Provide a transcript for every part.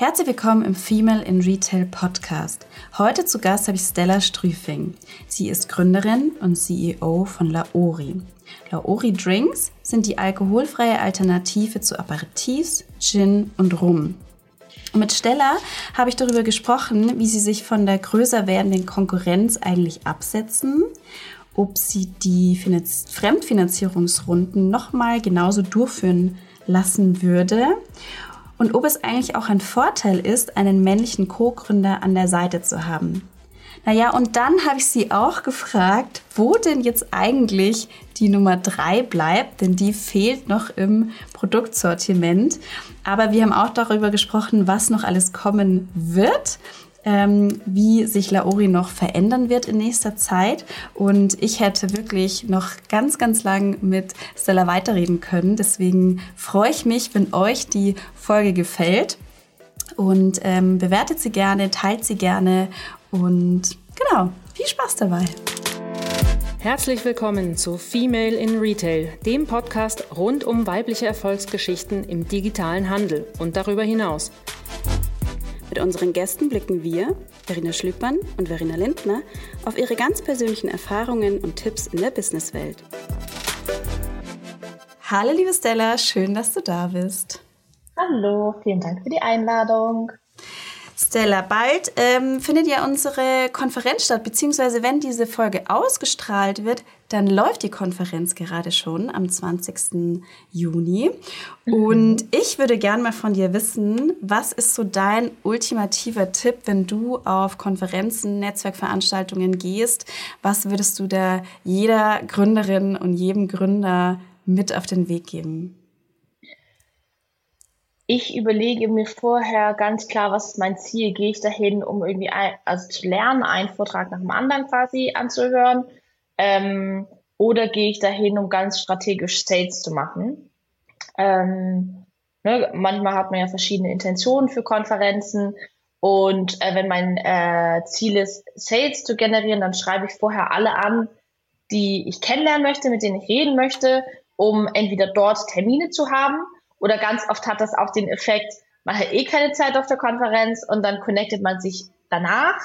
Herzlich willkommen im Female in Retail Podcast. Heute zu Gast habe ich Stella Strüfing. Sie ist Gründerin und CEO von Laori. Laori Drinks sind die alkoholfreie Alternative zu Aperitifs, Gin und Rum. Und mit Stella habe ich darüber gesprochen, wie sie sich von der größer werdenden Konkurrenz eigentlich absetzen, ob sie die Fremdfinanzierungsrunden nochmal genauso durchführen lassen würde und ob es eigentlich auch ein Vorteil ist, einen männlichen Co-Gründer an der Seite zu haben. Naja, und dann habe ich sie auch gefragt, wo denn jetzt eigentlich die Nummer drei bleibt, denn die fehlt noch im Produktsortiment. Aber wir haben auch darüber gesprochen, was noch alles kommen wird ähm, wie sich Laori noch verändern wird in nächster Zeit. Und ich hätte wirklich noch ganz, ganz lang mit Stella weiterreden können. Deswegen freue ich mich, wenn euch die Folge gefällt. Und ähm, bewertet sie gerne, teilt sie gerne und genau, viel Spaß dabei. Herzlich willkommen zu Female in Retail, dem Podcast rund um weibliche Erfolgsgeschichten im digitalen Handel und darüber hinaus. Mit unseren Gästen blicken wir, Verena Schlüppmann und Verena Lindner, auf ihre ganz persönlichen Erfahrungen und Tipps in der Businesswelt. Hallo liebe Stella, schön, dass du da bist. Hallo, vielen Dank für die Einladung. Stella, bald ähm, findet ja unsere Konferenz statt, beziehungsweise wenn diese Folge ausgestrahlt wird, dann läuft die Konferenz gerade schon am 20. Juni. Mhm. Und ich würde gerne mal von dir wissen, was ist so dein ultimativer Tipp, wenn du auf Konferenzen, Netzwerkveranstaltungen gehst? Was würdest du da jeder Gründerin und jedem Gründer mit auf den Weg geben? ich überlege mir vorher ganz klar, was ist mein Ziel? Gehe ich dahin, um irgendwie ein, also zu lernen, einen Vortrag nach dem anderen quasi anzuhören? Ähm, oder gehe ich dahin, um ganz strategisch Sales zu machen? Ähm, ne, manchmal hat man ja verschiedene Intentionen für Konferenzen. Und äh, wenn mein äh, Ziel ist, Sales zu generieren, dann schreibe ich vorher alle an, die ich kennenlernen möchte, mit denen ich reden möchte, um entweder dort Termine zu haben oder ganz oft hat das auch den Effekt, man hat eh keine Zeit auf der Konferenz und dann connectet man sich danach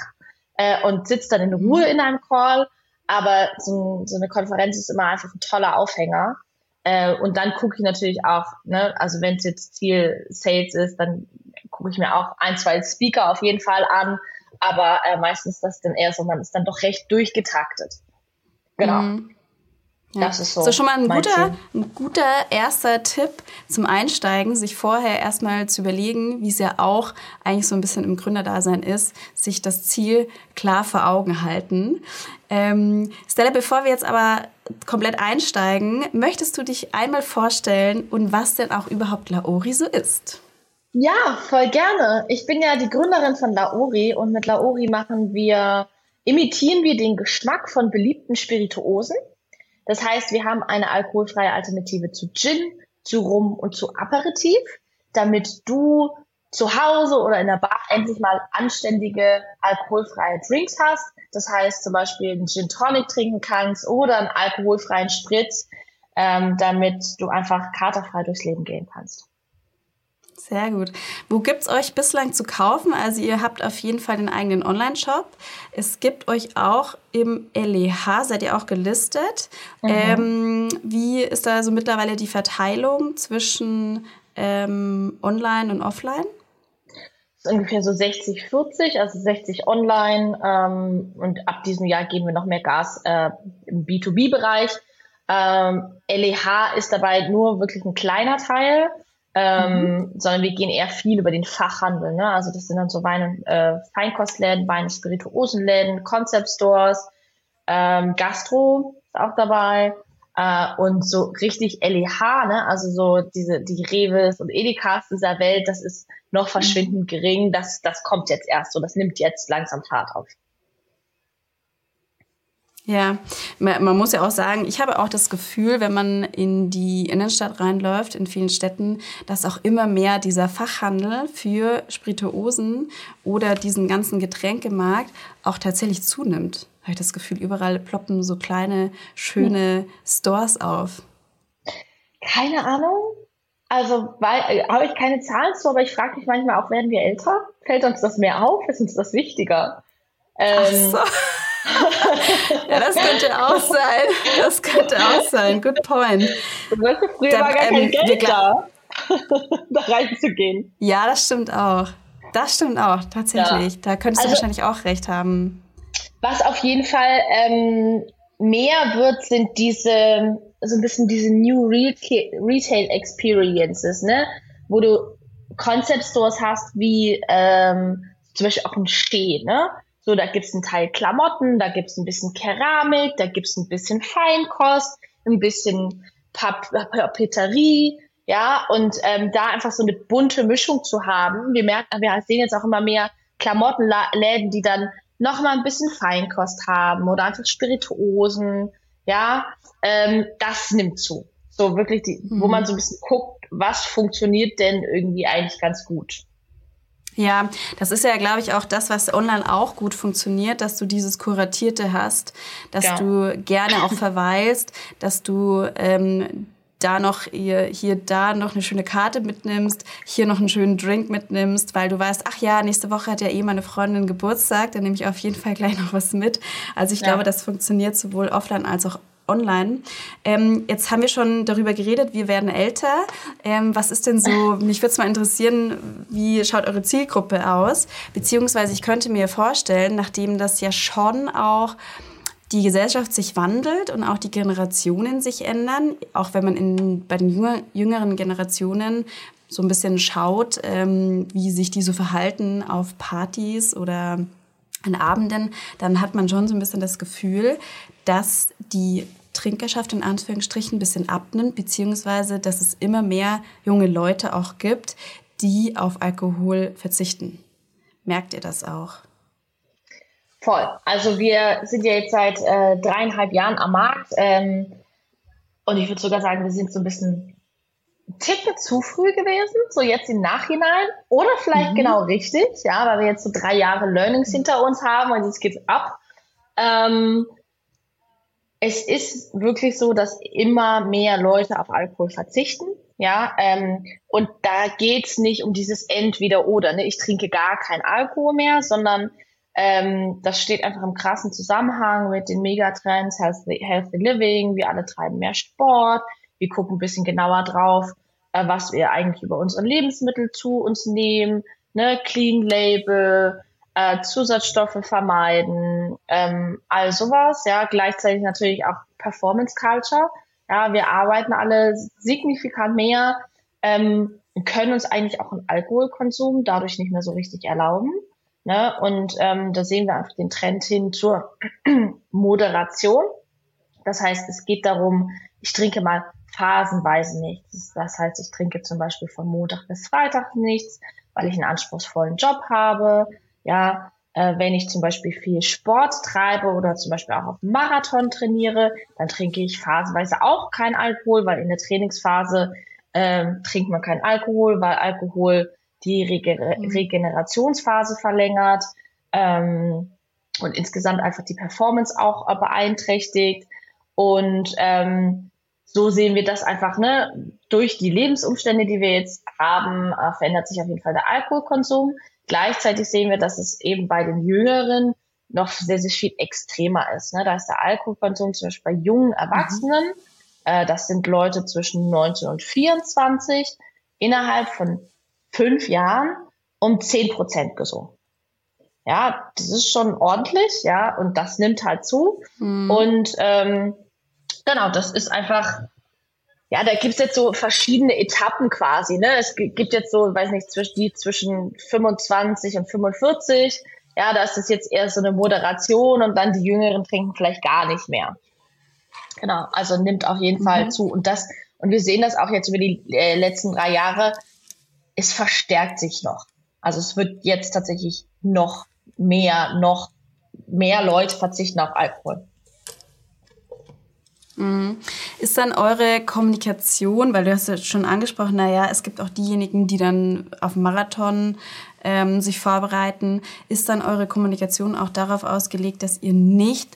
äh, und sitzt dann in Ruhe in einem Call. Aber so, so eine Konferenz ist immer einfach ein toller Aufhänger. Äh, und dann gucke ich natürlich auch, ne, also wenn es jetzt Ziel Sales ist, dann gucke ich mir auch ein, zwei Speaker auf jeden Fall an. Aber äh, meistens das dann eher so, man ist dann doch recht durchgetaktet. Genau. Mhm. Ja. Das ist so. So schon mal ein guter, ein guter erster Tipp zum Einsteigen, sich vorher erstmal zu überlegen, wie es ja auch eigentlich so ein bisschen im Gründerdasein ist, sich das Ziel klar vor Augen halten. Ähm, Stella, bevor wir jetzt aber komplett einsteigen, möchtest du dich einmal vorstellen und was denn auch überhaupt Laori so ist? Ja, voll gerne. Ich bin ja die Gründerin von Laori und mit Laori machen wir, imitieren wir den Geschmack von beliebten Spirituosen das heißt, wir haben eine alkoholfreie Alternative zu Gin, zu Rum und zu Aperitif, damit du zu Hause oder in der Bar endlich mal anständige alkoholfreie Drinks hast. Das heißt zum Beispiel einen Gin Tonic trinken kannst oder einen alkoholfreien Spritz, ähm, damit du einfach katerfrei durchs Leben gehen kannst. Sehr gut. Wo gibt es euch bislang zu kaufen? Also ihr habt auf jeden Fall den eigenen Online-Shop. Es gibt euch auch im LEH, seid ihr auch gelistet. Mhm. Ähm, wie ist da so mittlerweile die Verteilung zwischen ähm, Online und Offline? Ungefähr so 60, 40, also 60 online. Ähm, und ab diesem Jahr geben wir noch mehr Gas äh, im B2B-Bereich. Ähm, LEH ist dabei nur wirklich ein kleiner Teil ähm, mhm. sondern wir gehen eher viel über den Fachhandel. Ne? Also das sind dann so Wein- und äh, Feinkostläden, Wein- und Spirituosenläden, Concept Stores, ähm, Gastro ist auch dabei äh, und so richtig LEH, ne? also so diese die Reves und Edekas dieser Welt, das ist noch verschwindend mhm. gering. Das das kommt jetzt erst so, das nimmt jetzt langsam Fahrt auf. Ja, man muss ja auch sagen, ich habe auch das Gefühl, wenn man in die Innenstadt reinläuft, in vielen Städten, dass auch immer mehr dieser Fachhandel für Spirituosen oder diesen ganzen Getränkemarkt auch tatsächlich zunimmt. Habe ich das Gefühl, überall ploppen so kleine, schöne Stores auf. Keine Ahnung. Also, weil äh, habe ich keine Zahlen zu, aber ich frage mich manchmal auch, werden wir älter? Fällt uns das mehr auf? Ist uns das wichtiger? Ähm, Ach so. Ja, das könnte auch sein. Das könnte auch sein. Good point. Weißt du, früher da, war gar kein ähm, Geld da, da reinzugehen. Ja, das stimmt auch. Das stimmt auch, tatsächlich. Ja. Da könntest du also, wahrscheinlich auch recht haben. Was auf jeden Fall ähm, mehr wird, sind diese, so ein bisschen diese New Retail Experiences, ne? Wo du Concept Stores hast, wie ähm, zum Beispiel auch ein Steh, ne? So, da gibt's einen Teil Klamotten, da gibt's ein bisschen Keramik, da gibt's ein bisschen Feinkost, ein bisschen Papeterie, ja, und ähm, da einfach so eine bunte Mischung zu haben. Wir merken, wir sehen jetzt auch immer mehr Klamottenläden, die dann noch mal ein bisschen Feinkost haben oder einfach Spirituosen, ja, ähm, das nimmt zu. So wirklich, die, mhm. wo man so ein bisschen guckt, was funktioniert denn irgendwie eigentlich ganz gut. Ja, das ist ja, glaube ich, auch das, was online auch gut funktioniert, dass du dieses Kuratierte hast, dass ja. du gerne auch verweilst, dass du ähm, da noch hier, hier da noch eine schöne Karte mitnimmst, hier noch einen schönen Drink mitnimmst, weil du weißt, ach ja, nächste Woche hat ja eh meine Freundin Geburtstag, dann nehme ich auf jeden Fall gleich noch was mit. Also ich ja. glaube, das funktioniert sowohl offline als auch online. Ähm, jetzt haben wir schon darüber geredet, wir werden älter. Ähm, was ist denn so, mich würde es mal interessieren, wie schaut eure Zielgruppe aus? Beziehungsweise ich könnte mir vorstellen, nachdem das ja schon auch die Gesellschaft sich wandelt und auch die Generationen sich ändern, auch wenn man in, bei den jünger, jüngeren Generationen so ein bisschen schaut, ähm, wie sich die so verhalten auf Partys oder an Abenden, dann hat man schon so ein bisschen das Gefühl, dass die Trinkerschaft in Anführungsstrichen ein bisschen abnimmt, beziehungsweise dass es immer mehr junge Leute auch gibt, die auf Alkohol verzichten. Merkt ihr das auch? Voll. Also wir sind ja jetzt seit äh, dreieinhalb Jahren am Markt ähm, und ich würde sogar sagen, wir sind so ein bisschen ein Ticken zu früh gewesen, so jetzt im Nachhinein oder vielleicht mhm. genau richtig, ja, weil wir jetzt so drei Jahre Learnings hinter uns haben und jetzt geht's ab. Ähm, es ist wirklich so, dass immer mehr Leute auf Alkohol verzichten. Ja, ähm, und da geht's nicht um dieses Entweder-Oder. Ne? Ich trinke gar kein Alkohol mehr, sondern ähm, das steht einfach im krassen Zusammenhang mit den Megatrends, Healthy, Healthy Living. Wir alle treiben mehr Sport. Wir gucken ein bisschen genauer drauf, äh, was wir eigentlich über unsere Lebensmittel zu uns nehmen. Ne? Clean Label, äh, Zusatzstoffe vermeiden, ähm, all sowas, ja, gleichzeitig natürlich auch Performance Culture. Ja, wir arbeiten alle signifikant mehr, ähm, können uns eigentlich auch einen Alkoholkonsum dadurch nicht mehr so richtig erlauben. Ne? Und ähm, da sehen wir einfach den Trend hin zur Moderation. Das heißt, es geht darum, ich trinke mal phasenweise nichts. Das heißt, ich trinke zum Beispiel von Montag bis Freitag nichts, weil ich einen anspruchsvollen Job habe ja, äh, wenn ich zum Beispiel viel Sport treibe oder zum Beispiel auch auf Marathon trainiere, dann trinke ich phasenweise auch kein Alkohol, weil in der Trainingsphase ähm, trinkt man kein Alkohol, weil Alkohol die Rege mhm. Regenerationsphase verlängert ähm, und insgesamt einfach die Performance auch beeinträchtigt. Und ähm, so sehen wir das einfach, ne, durch die Lebensumstände, die wir jetzt haben, äh, verändert sich auf jeden Fall der Alkoholkonsum. Gleichzeitig sehen wir, dass es eben bei den Jüngeren noch sehr, sehr viel extremer ist. Ne? Da ist der Alkoholkonsum zum Beispiel bei jungen Erwachsenen, mhm. äh, das sind Leute zwischen 19 und 24, innerhalb von fünf Jahren um 10 Prozent gesunken. Ja, das ist schon ordentlich, ja, und das nimmt halt zu. Mhm. Und ähm, genau, das ist einfach ja, da gibt's jetzt so verschiedene Etappen quasi. Ne? Es gibt jetzt so, weiß nicht, zwischen die zwischen 25 und 45. Ja, da ist es jetzt eher so eine Moderation und dann die Jüngeren trinken vielleicht gar nicht mehr. Genau, also nimmt auf jeden mhm. Fall zu. Und das, und wir sehen das auch jetzt über die äh, letzten drei Jahre, es verstärkt sich noch. Also es wird jetzt tatsächlich noch mehr, noch mehr Leute verzichten auf Alkohol. Mhm. Ist dann eure Kommunikation, weil du hast ja schon angesprochen, naja, es gibt auch diejenigen, die dann auf Marathon ähm, sich vorbereiten, ist dann eure Kommunikation auch darauf ausgelegt, dass ihr nicht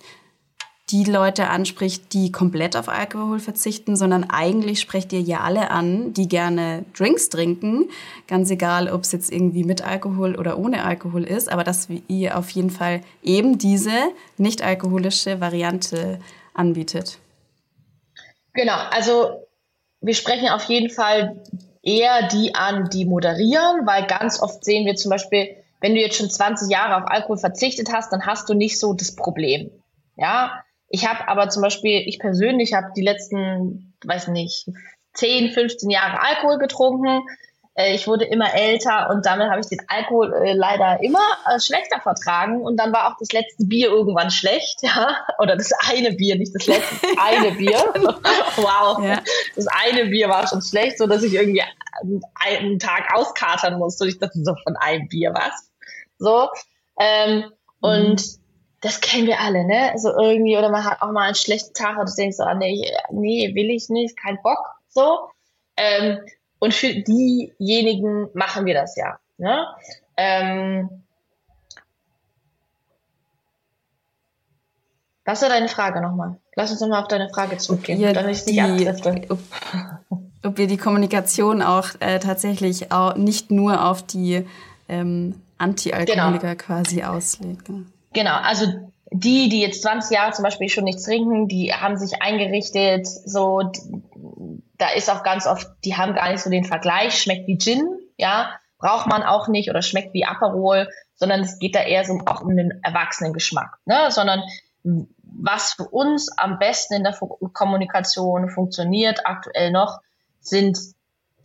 die Leute anspricht, die komplett auf Alkohol verzichten, sondern eigentlich sprecht ihr ja alle an, die gerne Drinks trinken. Ganz egal, ob es jetzt irgendwie mit Alkohol oder ohne Alkohol ist, aber dass ihr auf jeden Fall eben diese nicht alkoholische Variante anbietet. Genau, also wir sprechen auf jeden Fall eher die an, die moderieren, weil ganz oft sehen wir zum Beispiel, wenn du jetzt schon 20 Jahre auf Alkohol verzichtet hast, dann hast du nicht so das Problem. Ja, ich habe aber zum Beispiel, ich persönlich habe die letzten, weiß nicht, 10, 15 Jahre Alkohol getrunken. Äh, ich wurde immer älter und damit habe ich den Alkohol äh, leider immer äh, schlechter vertragen. Und dann war auch das letzte Bier irgendwann schlecht, ja. Oder das eine Bier, nicht das letzte, das eine Bier. wow. Ja. Das eine Bier war schon schlecht, so dass ich irgendwie einen Tag auskatern musste. Und ich dachte so von einem Bier was. So. Ähm, mhm. Und das kennen wir alle, ne? So irgendwie, oder man hat auch mal einen schlechten Tag und du denkst so, ah, nee, nee, will ich nicht, kein Bock, so. Ähm, und für diejenigen machen wir das ja, ne? Ähm, was war deine Frage nochmal? Lass uns nochmal auf deine Frage zurückgehen, ja, damit ich nicht abdrifte. Ob, ob wir die Kommunikation auch äh, tatsächlich auch nicht nur auf die ähm, Anti-Alkoholiker genau. quasi auslegen. Genau, also die, die jetzt 20 Jahre zum Beispiel schon nichts trinken, die haben sich eingerichtet, so, da ist auch ganz oft, die haben gar nicht so den Vergleich, schmeckt wie Gin, ja, braucht man auch nicht oder schmeckt wie Aperol, sondern es geht da eher so auch um den Erwachsenengeschmack, ne, sondern was für uns am besten in der Kommunikation funktioniert aktuell noch, sind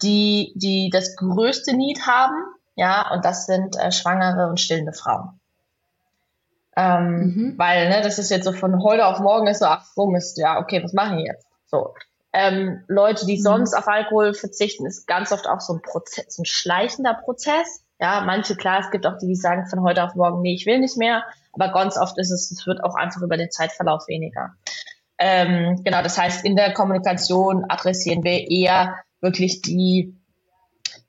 die, die das größte Need haben, ja, und das sind äh, schwangere und stillende Frauen. Ähm, mhm. Weil, ne, das ist jetzt so von heute auf morgen ist so, ach so Mist, ja, okay, was machen wir jetzt? So. Ähm, Leute, die mhm. sonst auf Alkohol verzichten, ist ganz oft auch so ein Prozess, ein schleichender Prozess. Ja, manche, klar, es gibt auch die, die sagen von heute auf morgen, nee, ich will nicht mehr. Aber ganz oft ist es, es wird auch einfach über den Zeitverlauf weniger. Ähm, genau, das heißt, in der Kommunikation adressieren wir eher wirklich die,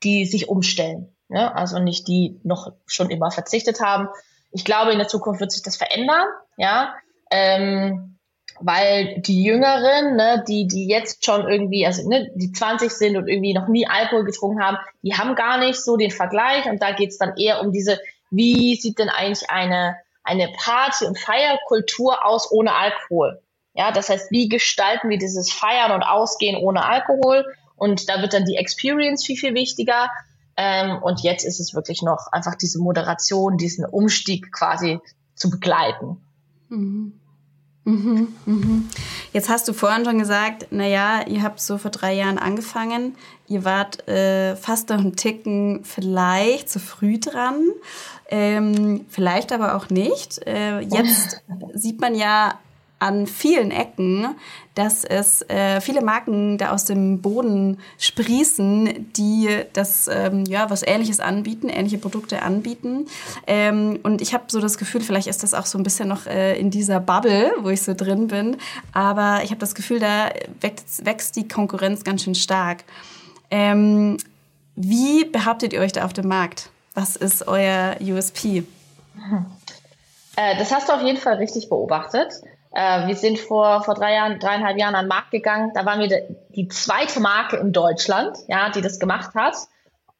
die sich umstellen. Ne? Also nicht die noch schon immer verzichtet haben, ich glaube, in der Zukunft wird sich das verändern, ja, ähm, weil die Jüngeren, ne, die, die jetzt schon irgendwie, also ne, die 20 sind und irgendwie noch nie Alkohol getrunken haben, die haben gar nicht so den Vergleich und da geht's dann eher um diese, wie sieht denn eigentlich eine, eine Party- und Feierkultur aus ohne Alkohol? Ja, das heißt, wie gestalten wir dieses Feiern und Ausgehen ohne Alkohol? Und da wird dann die Experience viel, viel wichtiger. Ähm, und jetzt ist es wirklich noch einfach diese Moderation, diesen Umstieg quasi zu begleiten. Mhm. Mhm, mhm. Jetzt hast du vorhin schon gesagt, naja, ihr habt so vor drei Jahren angefangen. Ihr wart äh, fast noch einen Ticken vielleicht zu früh dran, ähm, vielleicht aber auch nicht. Äh, jetzt sieht man ja an vielen Ecken, dass es äh, viele Marken da aus dem Boden sprießen, die das ähm, ja was Ähnliches anbieten, ähnliche Produkte anbieten. Ähm, und ich habe so das Gefühl, vielleicht ist das auch so ein bisschen noch äh, in dieser Bubble, wo ich so drin bin. Aber ich habe das Gefühl, da wächst, wächst, die Konkurrenz ganz schön stark. Ähm, wie behauptet ihr euch da auf dem Markt? Was ist euer USP? Äh, das hast du auf jeden Fall richtig beobachtet. Äh, wir sind vor, vor drei Jahren, dreieinhalb Jahren an den Markt gegangen. Da waren wir de, die zweite Marke in Deutschland, ja, die das gemacht hat.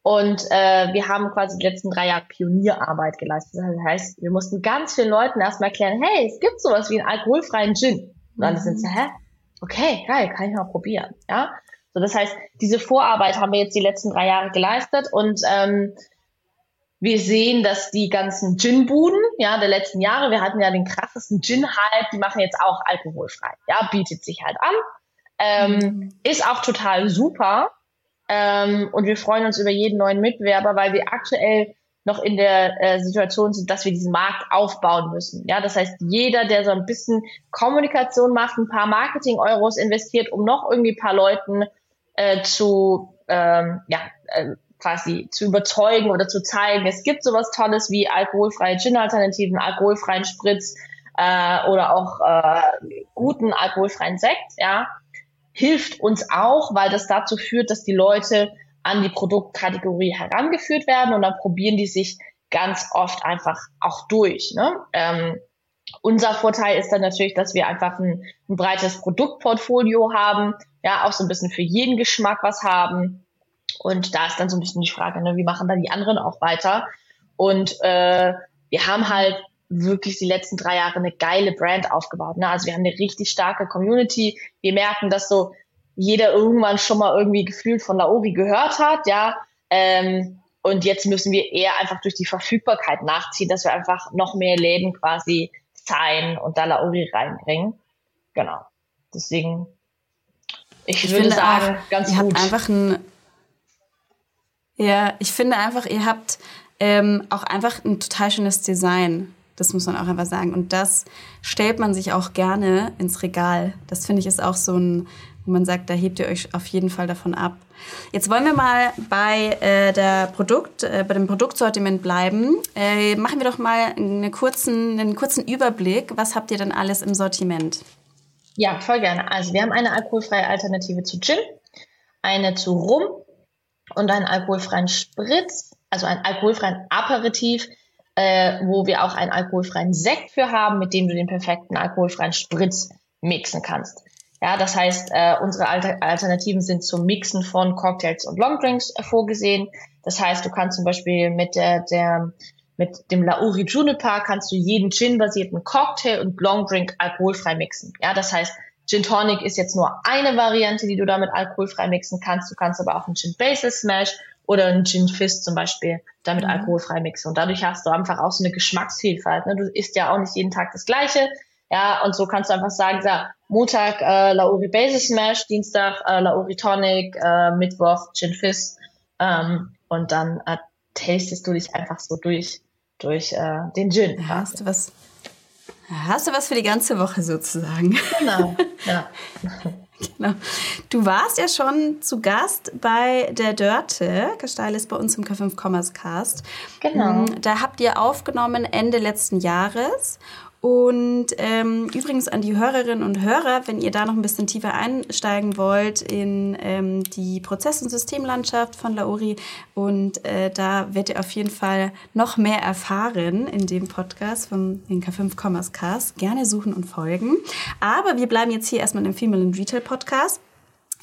Und äh, wir haben quasi die letzten drei Jahre Pionierarbeit geleistet. Das heißt, wir mussten ganz vielen Leuten erstmal erklären, hey, es gibt sowas wie einen alkoholfreien Gin. Und dann mhm. sind sie, hä? Okay, geil, kann ich mal probieren. Ja. So, das heißt, diese Vorarbeit haben wir jetzt die letzten drei Jahre geleistet und ähm, wir sehen, dass die ganzen Gin-Buden, ja, der letzten Jahre, wir hatten ja den krassesten Gin-Hype, die machen jetzt auch alkoholfrei. Ja, bietet sich halt an. Ähm, mhm. Ist auch total super. Ähm, und wir freuen uns über jeden neuen Mitbewerber, weil wir aktuell noch in der äh, Situation sind, dass wir diesen Markt aufbauen müssen. Ja, das heißt, jeder, der so ein bisschen Kommunikation macht, ein paar Marketing-Euros investiert, um noch irgendwie ein paar Leuten äh, zu ähm, ja, äh, quasi zu überzeugen oder zu zeigen, es gibt sowas Tolles wie alkoholfreie Gin-Alternativen, alkoholfreien Spritz äh, oder auch äh, guten alkoholfreien Sekt, ja, hilft uns auch, weil das dazu führt, dass die Leute an die Produktkategorie herangeführt werden und dann probieren die sich ganz oft einfach auch durch. Ne? Ähm, unser Vorteil ist dann natürlich, dass wir einfach ein, ein breites Produktportfolio haben, ja, auch so ein bisschen für jeden Geschmack was haben. Und da ist dann so ein bisschen die Frage, ne, wie machen dann die anderen auch weiter? Und äh, wir haben halt wirklich die letzten drei Jahre eine geile Brand aufgebaut. Ne? Also wir haben eine richtig starke Community. Wir merken, dass so jeder irgendwann schon mal irgendwie gefühlt von Laori gehört hat, ja. Ähm, und jetzt müssen wir eher einfach durch die Verfügbarkeit nachziehen, dass wir einfach noch mehr Läden quasi sein und da Laori reinbringen. Genau. Deswegen, ich, ich würde sagen, auch, ganz ihr gut. Habt einfach ein, ja, ich finde einfach, ihr habt ähm, auch einfach ein total schönes Design. Das muss man auch einfach sagen. Und das stellt man sich auch gerne ins Regal. Das finde ich ist auch so ein, wo man sagt, da hebt ihr euch auf jeden Fall davon ab. Jetzt wollen wir mal bei, äh, der Produkt, äh, bei dem Produktsortiment bleiben. Äh, machen wir doch mal einen kurzen, einen kurzen Überblick. Was habt ihr denn alles im Sortiment? Ja, voll gerne. Also wir haben eine alkoholfreie Alternative zu Gin, eine zu Rum und einen alkoholfreien Spritz, also einen alkoholfreien Aperitif, äh, wo wir auch einen alkoholfreien Sekt für haben, mit dem du den perfekten alkoholfreien Spritz mixen kannst. Ja, das heißt, äh, unsere Alter Alternativen sind zum Mixen von Cocktails und Longdrinks äh, vorgesehen. Das heißt, du kannst zum Beispiel mit der, der mit dem Lauri Juniper kannst du jeden Gin-basierten Cocktail und Longdrink alkoholfrei mixen. Ja, das heißt, Gin Tonic ist jetzt nur eine Variante, die du damit alkoholfrei mixen kannst. Du kannst aber auch einen Gin Basil Smash oder einen Gin Fizz zum Beispiel damit mhm. alkoholfrei mixen. Und dadurch hast du einfach auch so eine Geschmacksvielfalt. Ne? Du isst ja auch nicht jeden Tag das Gleiche. Ja, und so kannst du einfach sagen, so, Montag äh, Lauri Basil Smash, Dienstag äh, Lauri Tonic, äh, Mittwoch Gin Fizz ähm, und dann äh, tastest du dich einfach so durch durch äh, den Gin. Hast du was? Hast du was für die ganze Woche sozusagen? Genau. Ja. genau. Du warst ja schon zu Gast bei der Dörte, Gesteilis bei uns im K5 Commerce Cast. Genau. Mm, da habt ihr aufgenommen Ende letzten Jahres und ähm, übrigens an die Hörerinnen und Hörer, wenn ihr da noch ein bisschen tiefer einsteigen wollt in ähm, die Prozess- und Systemlandschaft von Laori und äh, da werdet ihr auf jeden Fall noch mehr erfahren in dem Podcast vom K5 Commerce Cast. Gerne suchen und folgen. Aber wir bleiben jetzt hier erstmal im Female and Retail Podcast.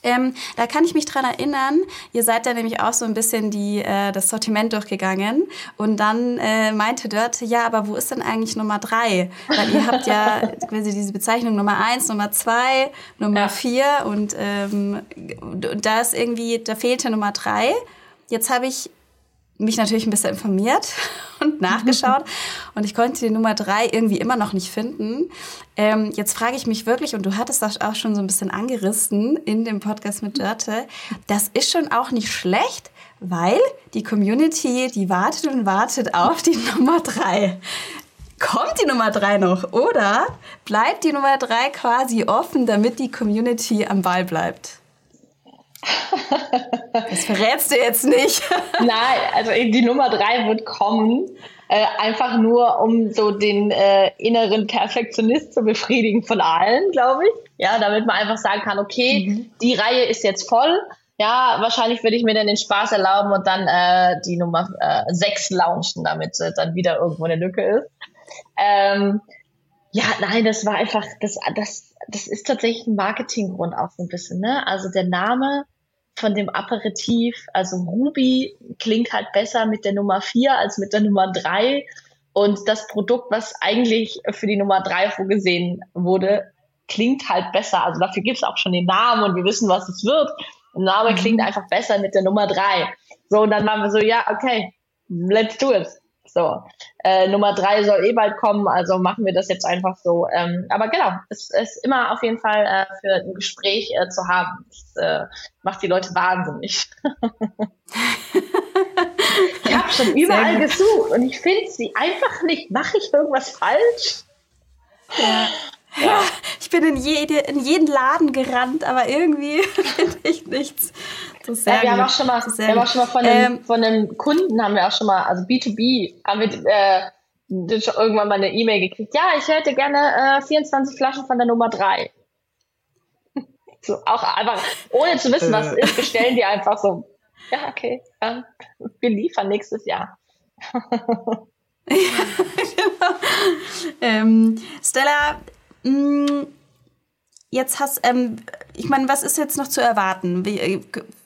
Ähm, da kann ich mich dran erinnern, ihr seid da nämlich auch so ein bisschen die, äh, das Sortiment durchgegangen und dann äh, meinte dort, ja, aber wo ist denn eigentlich Nummer drei? Weil ihr habt ja quasi diese Bezeichnung Nummer eins, Nummer zwei, Nummer ja. vier und ähm, da ist irgendwie, da fehlte Nummer drei. Jetzt habe ich mich natürlich ein bisschen informiert und nachgeschaut und ich konnte die Nummer drei irgendwie immer noch nicht finden. Ähm, jetzt frage ich mich wirklich, und du hattest das auch schon so ein bisschen angerissen in dem Podcast mit Dörte, das ist schon auch nicht schlecht, weil die Community, die wartet und wartet auf die Nummer drei. Kommt die Nummer drei noch oder bleibt die Nummer drei quasi offen, damit die Community am Ball bleibt? Das verrätst du jetzt nicht. Nein, also die Nummer drei wird kommen. Äh, einfach nur, um so den äh, inneren Perfektionist zu befriedigen von allen, glaube ich. Ja, damit man einfach sagen kann, okay, mhm. die Reihe ist jetzt voll. Ja, wahrscheinlich würde ich mir dann den Spaß erlauben und dann äh, die Nummer äh, sechs launchen, damit äh, dann wieder irgendwo eine Lücke ist. Ähm, ja, nein, das war einfach, das, das, das ist tatsächlich ein Marketinggrund auch so ein bisschen, ne? Also der Name von dem Aperitif. Also Ruby klingt halt besser mit der Nummer vier als mit der Nummer drei. Und das Produkt, was eigentlich für die Nummer drei vorgesehen wurde, klingt halt besser. Also dafür gibt es auch schon den Namen und wir wissen, was es wird. Der Name mhm. klingt einfach besser mit der Nummer drei. So, und dann waren wir so, ja, okay, let's do it. So, äh, Nummer drei soll eh bald kommen, also machen wir das jetzt einfach so. Ähm, aber genau, es ist immer auf jeden Fall äh, für ein Gespräch äh, zu haben. Das äh, macht die Leute wahnsinnig. ich habe schon überall gesucht und ich finde sie einfach nicht. Mache ich irgendwas falsch? Ja. Ja. Ich bin in, jede, in jeden Laden gerannt, aber irgendwie finde ich nichts. Das ist sehr ja, wir, haben auch schon mal, wir haben auch schon mal von einem, ähm, von einem Kunden, haben wir auch schon mal, also B2B, haben wir äh, irgendwann mal eine E-Mail gekriegt. Ja, ich hätte gerne äh, 24 Flaschen von der Nummer 3. so, auch einfach, ohne zu wissen, was es ist, bestellen die einfach so. Ja, okay, ähm, wir liefern nächstes Jahr. genau. ähm, Stella, jetzt hast, ähm, ich meine, was ist jetzt noch zu erwarten? Wie, äh,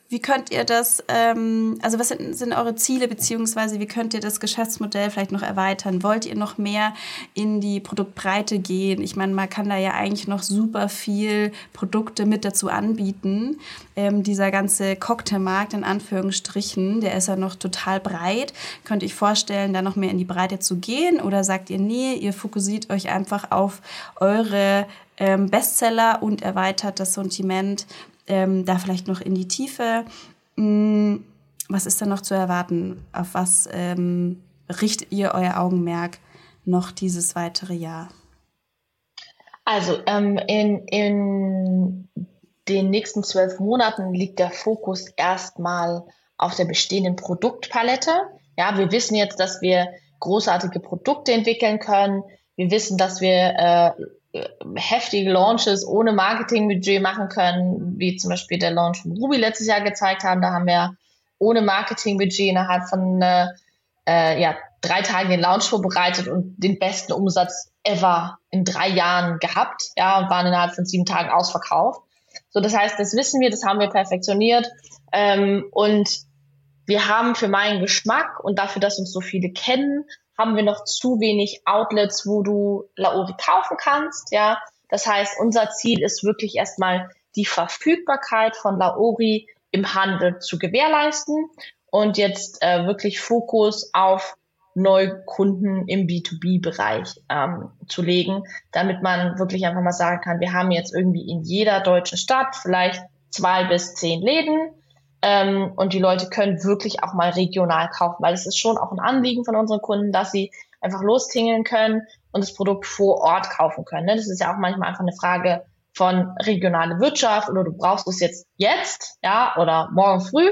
wie könnt ihr das, ähm, also was sind, sind eure Ziele, beziehungsweise wie könnt ihr das Geschäftsmodell vielleicht noch erweitern? Wollt ihr noch mehr in die Produktbreite gehen? Ich meine, man kann da ja eigentlich noch super viel Produkte mit dazu anbieten. Ähm, dieser ganze Cocktailmarkt in Anführungsstrichen, der ist ja noch total breit. Könnt ihr euch vorstellen, da noch mehr in die Breite zu gehen? Oder sagt ihr, nee, ihr fokussiert euch einfach auf eure ähm, Bestseller und erweitert das Sortiment ähm, da vielleicht noch in die Tiefe. Hm, was ist da noch zu erwarten? Auf was ähm, richtet ihr euer Augenmerk noch dieses weitere Jahr? Also ähm, in, in den nächsten zwölf Monaten liegt der Fokus erstmal auf der bestehenden Produktpalette. Ja, wir wissen jetzt, dass wir großartige Produkte entwickeln können. Wir wissen, dass wir äh, heftige Launches ohne Marketingbudget machen können, wie zum Beispiel der Launch von Ruby letztes Jahr gezeigt haben. Da haben wir ohne Marketingbudget innerhalb von äh, äh, ja, drei Tagen den Launch vorbereitet und den besten Umsatz ever in drei Jahren gehabt. Ja, und waren innerhalb von sieben Tagen ausverkauft. So, das heißt, das wissen wir, das haben wir perfektioniert. Ähm, und wir haben für meinen Geschmack und dafür, dass uns so viele kennen, haben wir noch zu wenig Outlets, wo du Laori kaufen kannst. Ja, das heißt, unser Ziel ist wirklich erstmal die Verfügbarkeit von Laori im Handel zu gewährleisten und jetzt äh, wirklich Fokus auf Neukunden im B2B-Bereich ähm, zu legen, damit man wirklich einfach mal sagen kann, wir haben jetzt irgendwie in jeder deutschen Stadt vielleicht zwei bis zehn Läden ähm, und die Leute können wirklich auch mal regional kaufen, weil es ist schon auch ein Anliegen von unseren Kunden, dass sie einfach lostingeln können und das Produkt vor Ort kaufen können. Ne? Das ist ja auch manchmal einfach eine Frage von regionale Wirtschaft oder du brauchst es jetzt jetzt, ja, oder morgen früh,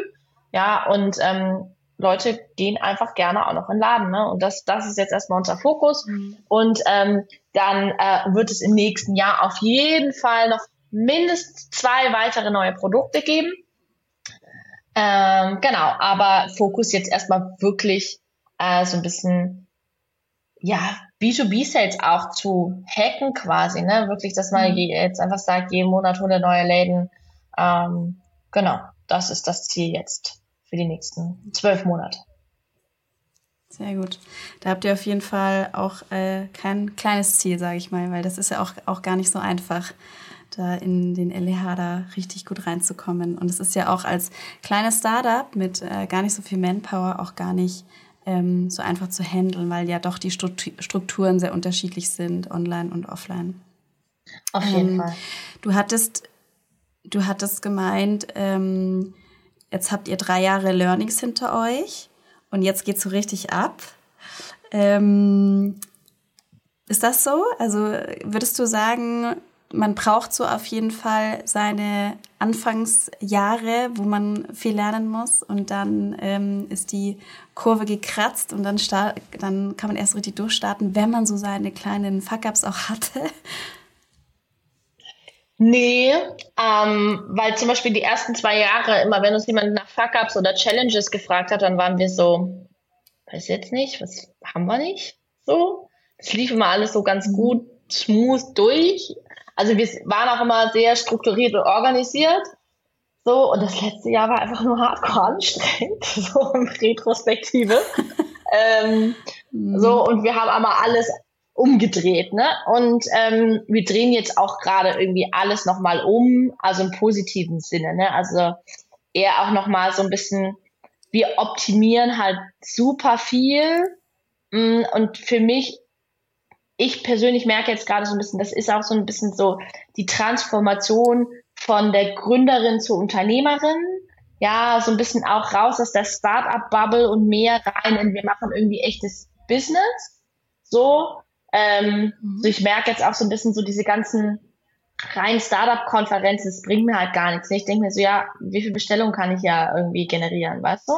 ja, und ähm, Leute gehen einfach gerne auch noch in den Laden, ne? Und das, das ist jetzt erstmal unser Fokus. Mhm. Und ähm, dann äh, wird es im nächsten Jahr auf jeden Fall noch mindestens zwei weitere neue Produkte geben. Ähm, genau, aber Fokus jetzt erstmal wirklich äh, so ein bisschen, ja, B2B-Sales auch zu hacken quasi, ne? Wirklich, dass man mhm. jetzt einfach sagt, jeden Monat 100 neue Läden. Ähm, genau, das ist das Ziel jetzt für die nächsten zwölf Monate. Sehr gut. Da habt ihr auf jeden Fall auch äh, kein kleines Ziel, sage ich mal, weil das ist ja auch, auch gar nicht so einfach da in den LEH da richtig gut reinzukommen. Und es ist ja auch als kleines Startup mit äh, gar nicht so viel Manpower auch gar nicht ähm, so einfach zu handeln, weil ja doch die Strukturen sehr unterschiedlich sind, online und offline. Auf jeden ähm, Fall. Du hattest, du hattest gemeint, ähm, jetzt habt ihr drei Jahre Learnings hinter euch und jetzt geht's so richtig ab. Ähm, ist das so? Also würdest du sagen, man braucht so auf jeden Fall seine Anfangsjahre, wo man viel lernen muss und dann ähm, ist die Kurve gekratzt und dann, dann kann man erst richtig durchstarten, wenn man so seine kleinen Fuck-Ups auch hatte. Nee, ähm, weil zum Beispiel die ersten zwei Jahre, immer wenn uns jemand nach Fuck-Ups oder Challenges gefragt hat, dann waren wir so, weiß jetzt nicht, was haben wir nicht? So, es lief immer alles so ganz gut, smooth durch. Also wir waren auch immer sehr strukturiert und organisiert. So, und das letzte Jahr war einfach nur hardcore anstrengend, so in Retrospektive. ähm, mhm. So, und wir haben aber alles umgedreht, ne? Und ähm, wir drehen jetzt auch gerade irgendwie alles nochmal um, also im positiven Sinne, ne? Also eher auch nochmal so ein bisschen, wir optimieren halt super viel. Mm, und für mich ich persönlich merke jetzt gerade so ein bisschen, das ist auch so ein bisschen so die Transformation von der Gründerin zur Unternehmerin. Ja, so ein bisschen auch raus aus der Startup-Bubble und mehr rein in, wir machen irgendwie echtes Business. So, ähm, mhm. so ich merke jetzt auch so ein bisschen so diese ganzen rein Startup-Konferenzen, das bringt mir halt gar nichts. Ich denke mir so, ja, wie viel Bestellung kann ich ja irgendwie generieren, weißt du?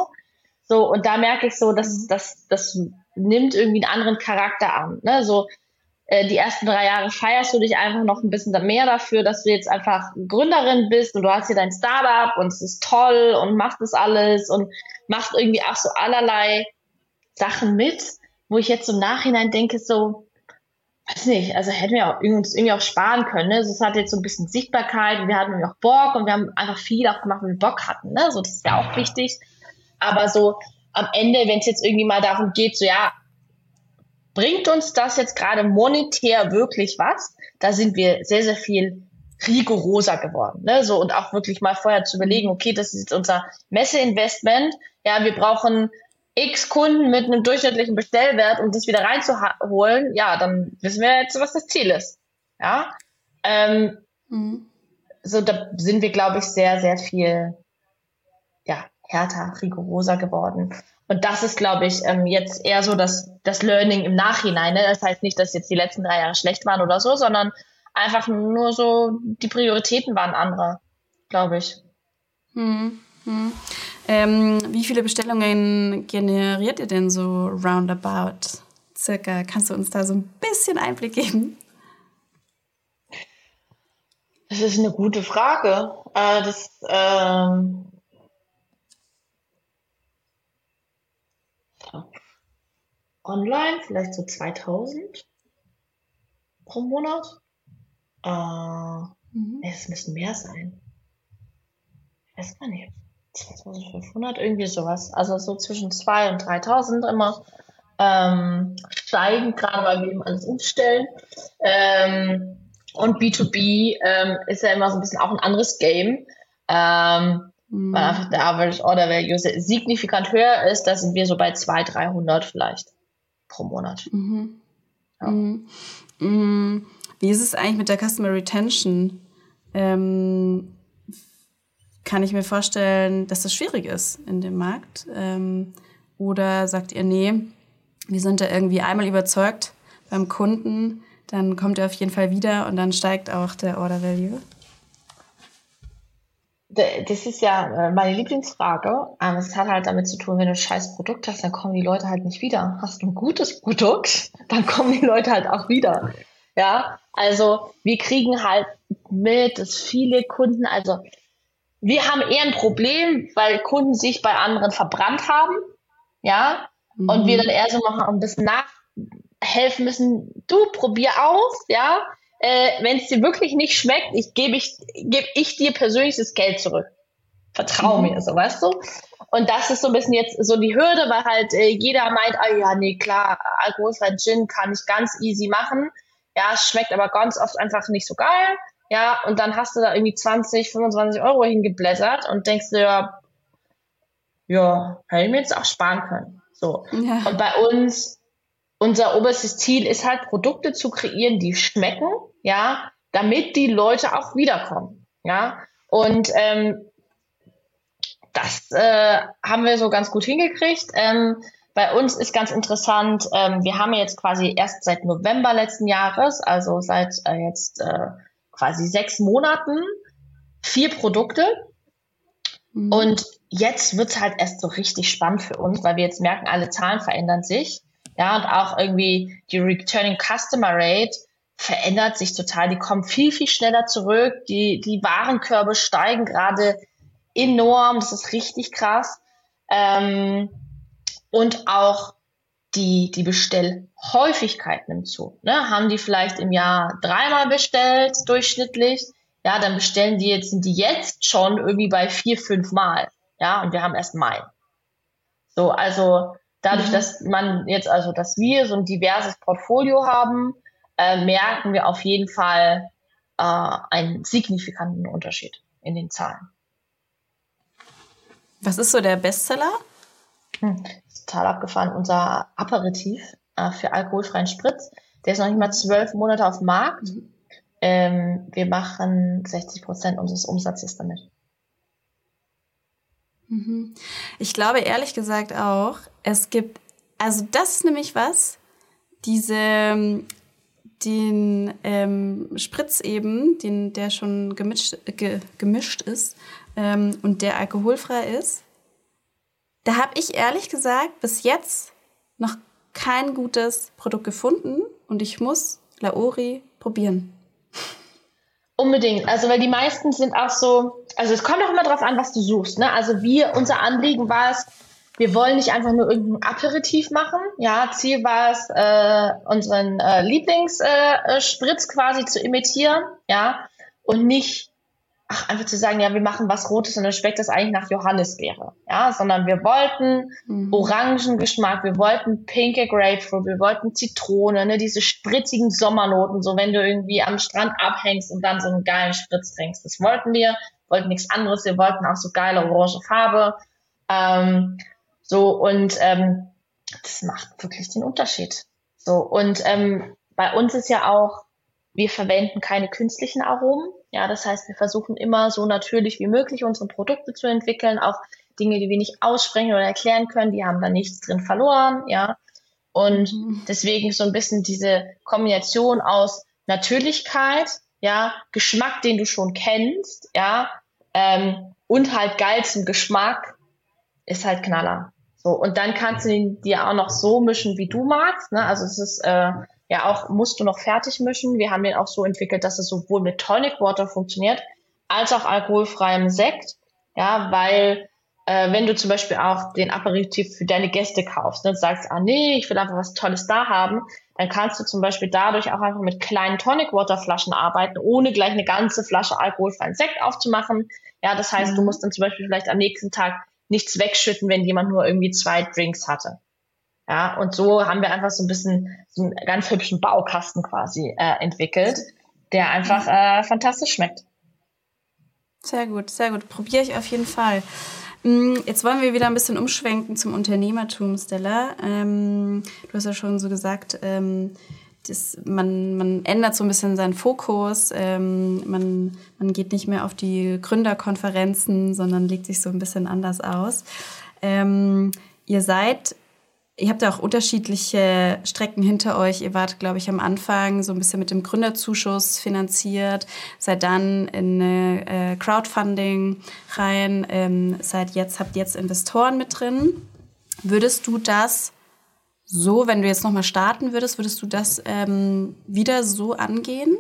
So, und da merke ich so, dass mhm. das, das nimmt irgendwie einen anderen Charakter an. Ne? So, die ersten drei Jahre feierst du dich einfach noch ein bisschen mehr dafür, dass du jetzt einfach Gründerin bist und du hast hier dein Startup und es ist toll und machst das alles und machst irgendwie auch so allerlei Sachen mit. wo ich jetzt im Nachhinein denke, so, weiß nicht, also hätten wir uns irgendwie auch sparen können. Ne? Also es hat jetzt so ein bisschen Sichtbarkeit und wir hatten irgendwie auch Bock und wir haben einfach viel auch gemacht, weil wir Bock hatten. Ne? So, das ist ja auch wichtig. Aber so am Ende, wenn es jetzt irgendwie mal darum geht, so ja, bringt uns das jetzt gerade monetär wirklich was? Da sind wir sehr, sehr viel rigoroser geworden. Ne? So, und auch wirklich mal vorher zu überlegen, okay, das ist jetzt unser Messeinvestment. Ja, wir brauchen x Kunden mit einem durchschnittlichen Bestellwert, um das wieder reinzuholen. Ja, dann wissen wir jetzt, was das Ziel ist. Ja. Ähm, mhm. So, da sind wir, glaube ich, sehr, sehr viel ja, härter, rigoroser geworden. Und das ist, glaube ich, ähm, jetzt eher so das, das Learning im Nachhinein. Ne? Das heißt nicht, dass jetzt die letzten drei Jahre schlecht waren oder so, sondern einfach nur so, die Prioritäten waren andere, glaube ich. Hm, hm. Ähm, wie viele Bestellungen generiert ihr denn so roundabout? Circa, kannst du uns da so ein bisschen Einblick geben? Das ist eine gute Frage. Äh, das, ähm, online vielleicht so 2000 pro Monat. Äh, mhm. Es müssen mehr sein. Ich weiß gar nicht. 2500, irgendwie sowas. Also so zwischen 2 und 3000 immer ähm, steigen, gerade weil wir eben alles umstellen. Ähm, und B2B ähm, ist ja immer so ein bisschen auch ein anderes Game. Ähm, mhm. Weil einfach der Average Order Value signifikant höher ist, da sind wir so bei 200, 300 vielleicht pro Monat. Mhm. Ja. Mhm. mhm. Wie ist es eigentlich mit der Customer Retention? Ähm, kann ich mir vorstellen, dass das schwierig ist in dem Markt? Ähm, oder sagt ihr, nee, wir sind da irgendwie einmal überzeugt beim Kunden, dann kommt er auf jeden Fall wieder und dann steigt auch der Order Value? Das ist ja äh, meine Lieblingsfrage. Es hat halt damit zu tun, wenn du ein scheiß Produkt hast, dann kommen die Leute halt nicht wieder. Hast du ein gutes Produkt, dann kommen die Leute halt auch wieder. Ja, also wir kriegen halt mit, dass viele Kunden, also wir haben eher ein Problem, weil Kunden sich bei anderen verbrannt haben, ja, mhm. und wir dann eher so machen, ein bisschen nachhelfen müssen. Du probier aus, ja. Äh, Wenn es dir wirklich nicht schmeckt, ich gebe ich, geb ich dir persönlich das Geld zurück. Vertrau mhm. mir, so weißt du. Und das ist so ein bisschen jetzt so die Hürde, weil halt äh, jeder meint, ah ja, nee, klar, alkoholfrei Gin kann ich ganz easy machen. Ja, es schmeckt aber ganz oft einfach nicht so geil. Ja, und dann hast du da irgendwie 20, 25 Euro hingeblättert und denkst dir, ja, ja, hätte ich mir jetzt auch sparen können. So. Ja. Und bei uns, unser oberstes Ziel ist halt, Produkte zu kreieren, die schmecken, ja, damit die Leute auch wiederkommen. Ja. Und ähm, das äh, haben wir so ganz gut hingekriegt. Ähm, bei uns ist ganz interessant, ähm, wir haben jetzt quasi erst seit November letzten Jahres, also seit äh, jetzt äh, quasi sechs Monaten, vier Produkte. Mhm. Und jetzt wird's halt erst so richtig spannend für uns, weil wir jetzt merken, alle Zahlen verändern sich. Ja, und auch irgendwie die Returning Customer Rate verändert sich total. Die kommen viel, viel schneller zurück. Die, die Warenkörbe steigen gerade enorm. Das ist richtig krass. Ähm, und auch die, die Bestellhäufigkeit nimmt zu. Ne? Haben die vielleicht im Jahr dreimal bestellt, durchschnittlich, ja, dann bestellen die jetzt, sind die jetzt schon irgendwie bei vier, fünf Mal. Ja, und wir haben erst Mai. So, also dadurch, mhm. dass man jetzt, also dass wir so ein diverses Portfolio haben, äh, merken wir auf jeden Fall äh, einen signifikanten Unterschied in den Zahlen. Was ist so der Bestseller? Hm, total abgefahren. Unser Aperitif äh, für alkoholfreien Spritz, der ist noch nicht mal zwölf Monate auf dem Markt. Mhm. Ähm, wir machen 60 Prozent unseres Umsatzes damit. Mhm. Ich glaube ehrlich gesagt auch, es gibt, also das ist nämlich was, diese, den ähm, Spritz eben, den, der schon gemischt, ge, gemischt ist ähm, und der alkoholfrei ist, da habe ich ehrlich gesagt bis jetzt noch kein gutes Produkt gefunden und ich muss Laori probieren. Unbedingt. Also, weil die meisten sind auch so, also es kommt auch immer drauf an, was du suchst. Ne? Also wir, unser Anliegen war es, wir wollen nicht einfach nur irgendein Aperitif machen. Ja, Ziel war es, äh, unseren äh, Lieblingsspritz äh, quasi zu imitieren, ja, und nicht ach, einfach zu sagen, ja, wir machen was Rotes und dann schmeckt das eigentlich nach Johannisbeere. Ja, sondern wir wollten mhm. Orangengeschmack, wir wollten pinke Grapefruit, wir wollten Zitrone, ne, diese spritzigen Sommernoten, so wenn du irgendwie am Strand abhängst und dann so einen geilen Spritz trinkst. Das wollten wir, wollten nichts anderes, wir wollten auch so geile orange Farbe. Ähm, so, und ähm, das macht wirklich den Unterschied. So, und ähm, bei uns ist ja auch, wir verwenden keine künstlichen Aromen. Ja, das heißt, wir versuchen immer so natürlich wie möglich unsere Produkte zu entwickeln, auch Dinge, die wir nicht aussprechen oder erklären können, die haben da nichts drin verloren, ja. Und mhm. deswegen so ein bisschen diese Kombination aus Natürlichkeit, ja, Geschmack, den du schon kennst, ja, ähm, und halt geilstem Geschmack ist halt Knaller. So, und dann kannst du ihn dir auch noch so mischen, wie du magst. Ne? Also es ist äh, ja auch, musst du noch fertig mischen. Wir haben den auch so entwickelt, dass es sowohl mit Tonic Water funktioniert, als auch alkoholfreiem Sekt. Ja, weil äh, wenn du zum Beispiel auch den Aperitif für deine Gäste kaufst ne, und sagst, ah nee, ich will einfach was Tolles da haben, dann kannst du zum Beispiel dadurch auch einfach mit kleinen Tonic Water Flaschen arbeiten, ohne gleich eine ganze Flasche alkoholfreien Sekt aufzumachen. Ja, das heißt, mhm. du musst dann zum Beispiel vielleicht am nächsten Tag nichts wegschütten, wenn jemand nur irgendwie zwei Drinks hatte. Ja, und so haben wir einfach so ein bisschen so einen ganz hübschen Baukasten quasi äh, entwickelt, der einfach äh, fantastisch schmeckt. Sehr gut, sehr gut. Probiere ich auf jeden Fall. Mm, jetzt wollen wir wieder ein bisschen umschwenken zum Unternehmertum, Stella. Ähm, du hast ja schon so gesagt, ähm, das, man, man ändert so ein bisschen seinen Fokus. Ähm, man, man geht nicht mehr auf die Gründerkonferenzen, sondern legt sich so ein bisschen anders aus. Ähm, ihr seid Ihr habt ja auch unterschiedliche Strecken hinter euch. Ihr wart, glaube ich, am Anfang so ein bisschen mit dem Gründerzuschuss finanziert, seid dann in eine äh, Crowdfunding rein, ähm, seit jetzt habt jetzt Investoren mit drin. Würdest du das so, wenn du jetzt nochmal starten würdest, würdest du das ähm, wieder so angehen?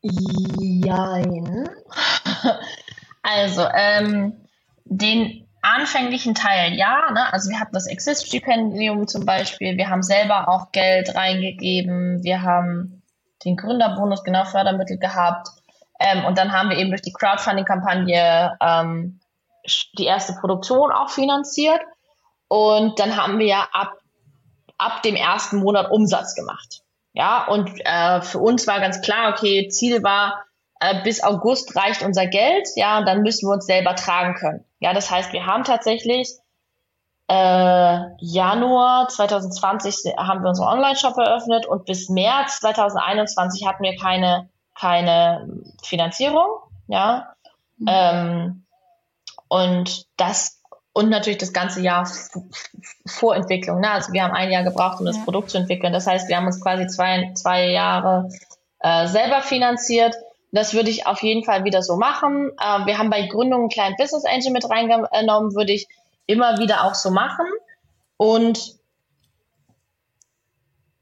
Jein. Also, ähm, den anfänglichen Teil ja, ne? also wir hatten das Exist-Stipendium zum Beispiel, wir haben selber auch Geld reingegeben, wir haben den Gründerbonus, genau Fördermittel gehabt ähm, und dann haben wir eben durch die Crowdfunding-Kampagne ähm, die erste Produktion auch finanziert und dann haben wir ja ab, ab dem ersten Monat Umsatz gemacht. Ja, und äh, für uns war ganz klar, okay, Ziel war, äh, bis August reicht unser Geld, ja, und dann müssen wir uns selber tragen können. Ja, das heißt, wir haben tatsächlich äh, Januar 2020 haben wir unseren Online-Shop eröffnet und bis März 2021 hatten wir keine, keine Finanzierung, ja. Mhm. Ähm, und das und natürlich das ganze Jahr Vorentwicklung. Ne? Also wir haben ein Jahr gebraucht, um das Produkt zu entwickeln. Das heißt, wir haben uns quasi zwei, zwei Jahre äh, selber finanziert das würde ich auf jeden Fall wieder so machen. Ähm, wir haben bei Gründung einen kleinen Business Angel mit reingenommen, würde ich immer wieder auch so machen. Und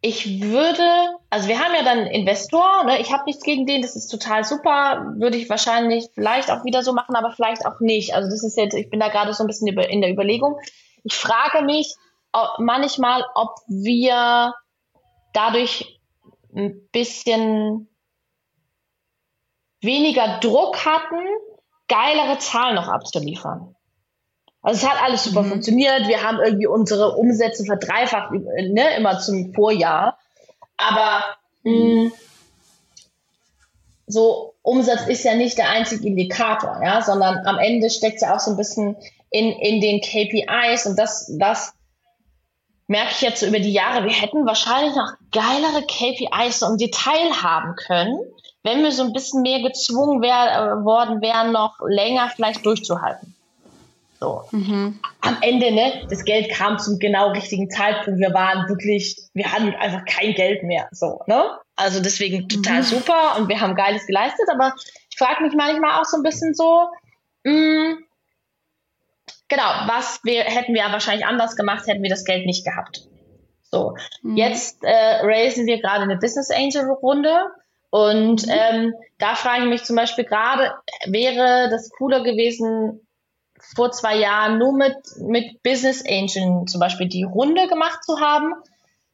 ich würde, also wir haben ja dann Investor, ne? ich habe nichts gegen den, das ist total super, würde ich wahrscheinlich vielleicht auch wieder so machen, aber vielleicht auch nicht. Also das ist jetzt, ich bin da gerade so ein bisschen in der Überlegung. Ich frage mich ob, manchmal, ob wir dadurch ein bisschen weniger Druck hatten, geilere Zahlen noch abzuliefern. Also es hat alles super mhm. funktioniert. Wir haben irgendwie unsere Umsätze verdreifacht, ne, immer zum Vorjahr. Aber mh, so Umsatz ist ja nicht der einzige Indikator, ja, sondern am Ende steckt ja auch so ein bisschen in, in den KPIs und das, das merke ich jetzt so über die Jahre. Wir hätten wahrscheinlich noch geilere KPIs so im Detail haben können, wenn wir so ein bisschen mehr gezwungen wär, äh, worden wären, noch länger vielleicht durchzuhalten. So. Mhm. Am Ende, ne, das Geld kam zum genau richtigen Zeitpunkt. Wir waren wirklich, wir hatten einfach kein Geld mehr. So, ne? Also deswegen total mhm. super und wir haben Geiles geleistet, aber ich frage mich manchmal auch so ein bisschen so, mh, mm, genau, was wir hätten wir wahrscheinlich anders gemacht, hätten wir das Geld nicht gehabt. So, mhm. jetzt äh, raisen wir gerade eine Business Angel Runde Und ähm, da frage ich mich zum Beispiel gerade, wäre das cooler gewesen, vor zwei Jahren nur mit, mit Business Angel zum Beispiel die Runde gemacht zu haben,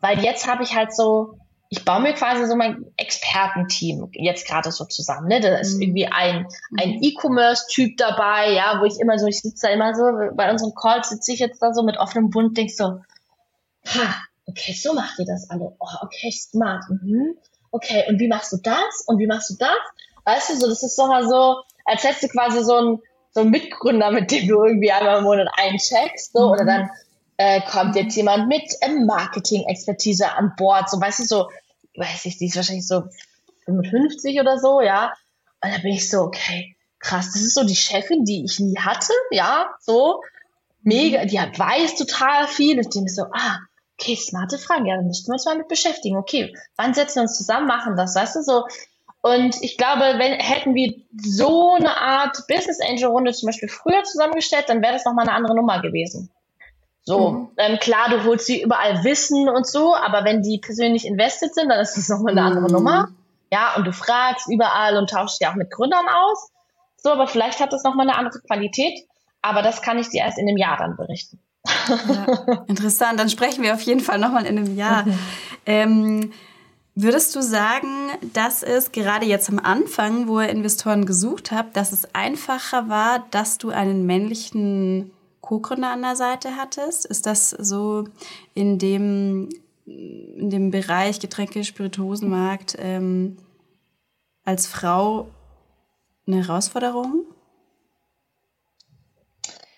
weil jetzt habe ich halt so, ich baue mir quasi so mein Expertenteam jetzt gerade so zusammen. Ne? Da ist mhm. irgendwie ein, ein mhm. E-Commerce-Typ dabei, ja, wo ich immer so, ich sitze da immer so, bei unseren Calls sitze ich jetzt da so mit offenem Bund, denk so, ha, okay, so macht ihr das alle. Oh, okay, smart. Mhm. Okay, und wie machst du das? Und wie machst du das? Weißt du, so, das ist doch mal so, als hättest du quasi so ein, so ein Mitgründer, mit dem du irgendwie einmal im Monat eincheckst, so, mhm. oder dann äh, kommt jetzt jemand mit ähm, Marketing-Expertise an Bord, so, weißt du, so, weiß ich, die ist wahrscheinlich so 55 oder so, ja. Und da bin ich so, okay, krass, das ist so die Chefin, die ich nie hatte, ja, so, mega, die hat, weiß total viel. Und ich denke so, ah, okay, smarte Fragen, ja, dann müssten wir uns mal mit beschäftigen. Okay, wann setzen wir uns zusammen, machen das, weißt du, so. Und ich glaube, wenn, hätten wir so eine Art Business Angel Runde zum Beispiel früher zusammengestellt, dann wäre das nochmal eine andere Nummer gewesen. So, mhm. ähm, klar, du holst sie überall Wissen und so, aber wenn die persönlich invested sind, dann ist das nochmal eine andere mhm. Nummer. Ja, und du fragst überall und tauschst dich auch mit Gründern aus. So, aber vielleicht hat das nochmal eine andere Qualität. Aber das kann ich dir erst in einem Jahr dann berichten. Ja, interessant, dann sprechen wir auf jeden Fall nochmal in einem Jahr. Mhm. Ähm, würdest du sagen, dass es gerade jetzt am Anfang, wo ihr Investoren gesucht habt, dass es einfacher war, dass du einen männlichen Co-Gründer an der Seite hattest? Ist das so in dem, in dem Bereich Getränke, Spirituosenmarkt ähm, als Frau eine Herausforderung?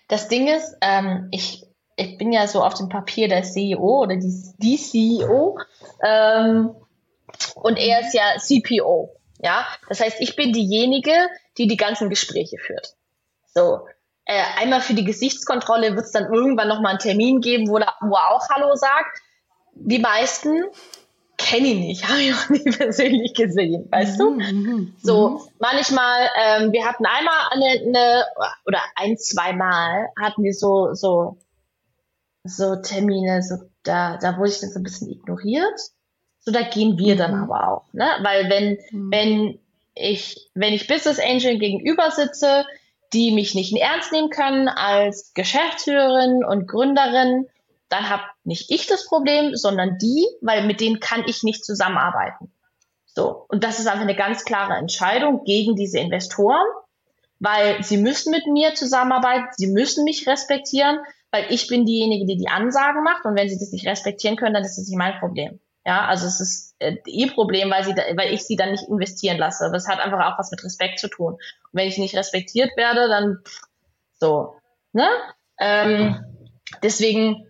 Das Ding ist, ähm, ich, ich bin ja so auf dem Papier der CEO oder die, die CEO ähm, und er ist ja CPO. Ja, das heißt, ich bin diejenige, die die ganzen Gespräche führt. So, äh, einmal für die Gesichtskontrolle wird es dann irgendwann nochmal einen Termin geben, wo, da, wo er auch Hallo sagt. Die meisten kenne ich nicht, habe ich auch nie persönlich gesehen, weißt du? Mhm, mhm, so, mhm. manchmal, ähm, wir hatten einmal eine, eine, oder ein, zwei Mal hatten wir so, so, so Termine, so, da, da wurde ich dann so ein bisschen ignoriert. So, da gehen wir dann aber auch, ne? Weil wenn, wenn ich, wenn ich Business Angel gegenüber sitze, die mich nicht ernst nehmen können als Geschäftsführerin und Gründerin, dann habe nicht ich das Problem, sondern die, weil mit denen kann ich nicht zusammenarbeiten. So. Und das ist einfach eine ganz klare Entscheidung gegen diese Investoren, weil sie müssen mit mir zusammenarbeiten, sie müssen mich respektieren, weil ich bin diejenige, die die Ansagen macht und wenn sie das nicht respektieren können, dann ist das nicht mein Problem. Ja, also es ist äh, ihr Problem, weil sie, da, weil ich sie dann nicht investieren lasse. Das hat einfach auch was mit Respekt zu tun. Und wenn ich nicht respektiert werde, dann so, ne? Ähm, deswegen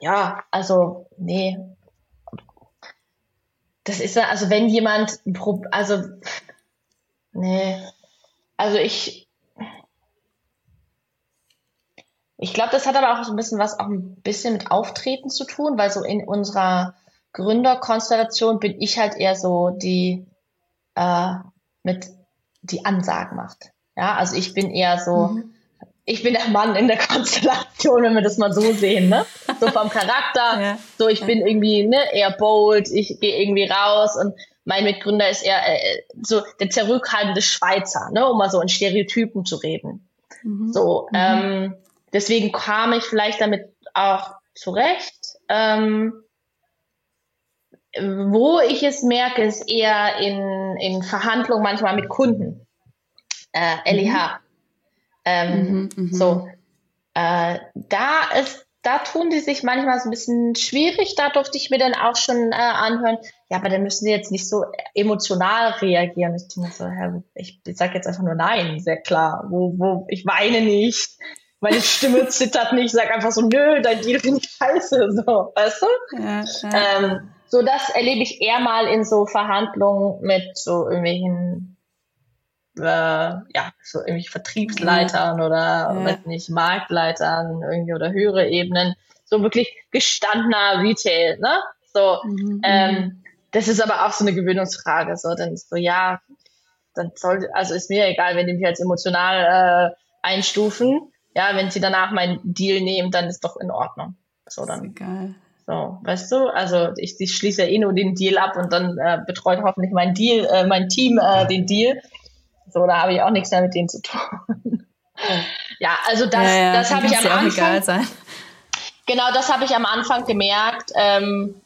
ja, also, nee. Das ist also wenn jemand, also, nee. Also ich, ich glaube, das hat aber auch so ein bisschen was auch ein bisschen mit Auftreten zu tun, weil so in unserer Gründerkonstellation bin ich halt eher so die äh, mit die Ansagen macht. Ja, also ich bin eher so, mhm ich bin der Mann in der Konstellation, wenn wir das mal so sehen, ne? So vom Charakter, ja. so ich bin irgendwie ne, eher bold, ich gehe irgendwie raus und mein Mitgründer ist eher äh, so der zurückhaltende Schweizer, ne, um mal so in Stereotypen zu reden. Mhm. So, mhm. ähm, deswegen kam ich vielleicht damit auch zurecht. Ähm, wo ich es merke, ist eher in, in Verhandlungen manchmal mit Kunden. Äh, LEH. Ähm, mhm, mhm, so, äh, da ist, da tun die sich manchmal so ein bisschen schwierig. Da durfte ich mir dann auch schon äh, anhören, ja, aber dann müssen sie jetzt nicht so emotional reagieren. Ich denke so, ja, ich, ich sage jetzt einfach nur nein, sehr klar. Wo, wo, ich weine nicht, meine Stimme zittert nicht, sag einfach so, nö, dein Deal finde ich scheiße, so, weißt du? Ja, ja. Ähm, so, das erlebe ich eher mal in so Verhandlungen mit so irgendwelchen äh, ja, so irgendwie Vertriebsleitern oder, ja. weiß nicht, Marktleitern irgendwie oder höhere Ebenen. So wirklich gestandener Retail, ne? So, mhm. ähm, das ist aber auch so eine Gewöhnungsfrage. So, dann ist so, ja, dann soll, also ist mir egal, wenn die mich als emotional äh, einstufen. Ja, wenn sie danach meinen Deal nehmen, dann ist doch in Ordnung. So dann. Egal. So, weißt du? Also ich, ich schließe ja eh nur den Deal ab und dann äh, betreut hoffentlich mein Deal, äh, mein Team äh, den Deal. So, da habe ich auch nichts mehr mit denen zu tun. ja, also das, ja, ja, das habe ich am ja Anfang. Genau, das habe ich am Anfang gemerkt. Ähm,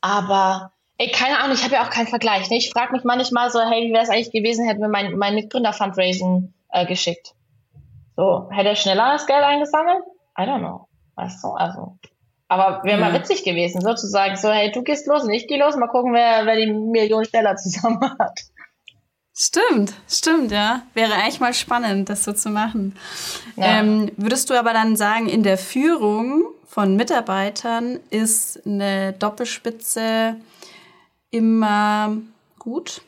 aber ey, keine Ahnung, ich habe ja auch keinen Vergleich. Ne? Ich frage mich manchmal so, hey, wie wäre es eigentlich gewesen, hätten wir mein, mein Mitgründer-Fundraising äh, geschickt. So, hätte er schneller das Geld eingesammelt? I don't know. Weißt du, also. Aber wäre mal witzig gewesen, sozusagen. So, hey, du gehst los und ich gehe los, mal gucken, wer, wer die Million schneller zusammen hat. Stimmt, stimmt, ja. Wäre eigentlich mal spannend, das so zu machen. Ja. Ähm, würdest du aber dann sagen, in der Führung von Mitarbeitern ist eine Doppelspitze immer gut?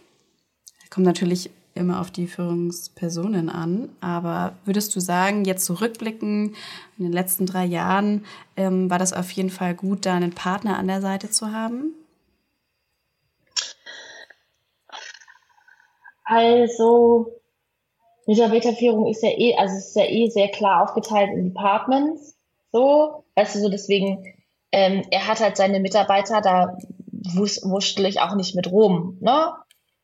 Kommt natürlich immer auf die Führungspersonen an. Aber würdest du sagen, jetzt zurückblicken, in den letzten drei Jahren, ähm, war das auf jeden Fall gut, da einen Partner an der Seite zu haben? Also, Mitarbeiterführung ist ja eh, also ist ja eh sehr klar aufgeteilt in Departments. So, weißt du, so deswegen, ähm, er hat halt seine Mitarbeiter, da wus wurschtel ich auch nicht mit rum, ne?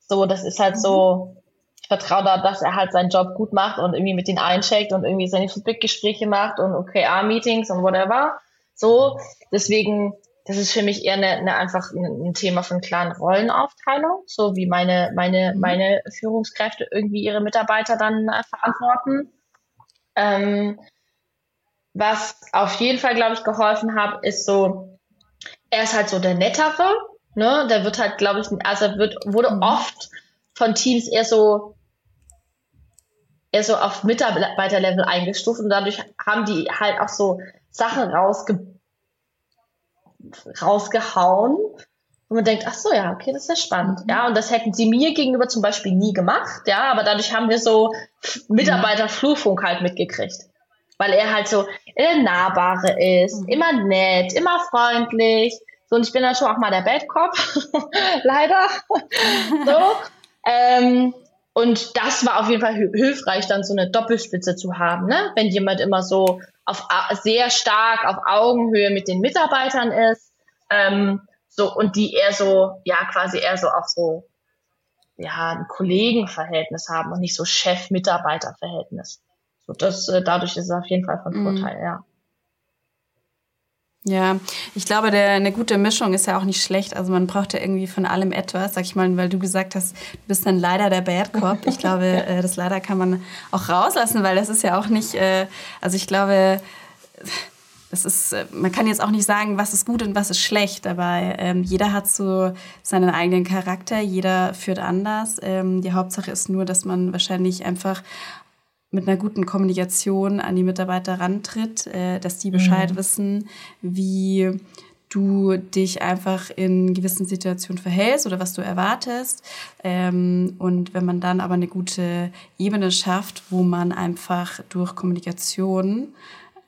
So, das ist halt so, mhm ich vertraue da, dass er halt seinen Job gut macht und irgendwie mit denen eincheckt und irgendwie seine Feedback-Gespräche macht und OKR-Meetings und whatever. So, deswegen, das ist für mich eher eine, eine einfach ein, Thema von klaren Rollenaufteilung, so wie meine, meine, meine Führungskräfte irgendwie ihre Mitarbeiter dann äh, verantworten. Ähm, was auf jeden Fall, glaube ich, geholfen hat, ist so, er ist halt so der Nettere, ne? Der wird halt, glaube ich, also wird, wurde mhm. oft von Teams eher so eher so auf Mitarbeiterlevel eingestuft und dadurch haben die halt auch so Sachen rausge rausgehauen. Und man denkt, ach so, ja, okay, das ist ja spannend. Mhm. Ja, und das hätten sie mir gegenüber zum Beispiel nie gemacht. Ja, aber dadurch haben wir so Mitarbeiterflurfunk halt mitgekriegt. Weil er halt so der Nahbare ist, mhm. immer nett, immer freundlich. So, und ich bin dann schon auch mal der Bad Cop. Leider. so. Ähm, und das war auf jeden Fall hilfreich, dann so eine Doppelspitze zu haben, ne? wenn jemand immer so auf sehr stark auf Augenhöhe mit den Mitarbeitern ist, ähm, so und die eher so, ja, quasi eher so auf so ja, ein Kollegenverhältnis haben und nicht so Chef-Mitarbeiter-Verhältnis. So, das, äh, dadurch ist es auf jeden Fall von mhm. Vorteil, ja. Ja, ich glaube, der, eine gute Mischung ist ja auch nicht schlecht. Also man braucht ja irgendwie von allem etwas, sag ich mal, weil du gesagt hast, du bist dann leider der Bad Cop. Ich glaube, äh, das leider kann man auch rauslassen, weil das ist ja auch nicht, äh, also ich glaube, das ist, äh, man kann jetzt auch nicht sagen, was ist gut und was ist schlecht, aber ähm, jeder hat so seinen eigenen Charakter, jeder führt anders. Ähm, die Hauptsache ist nur, dass man wahrscheinlich einfach mit einer guten Kommunikation an die Mitarbeiter rantritt, äh, dass die Bescheid mhm. wissen, wie du dich einfach in gewissen Situationen verhältst oder was du erwartest. Ähm, und wenn man dann aber eine gute Ebene schafft, wo man einfach durch Kommunikation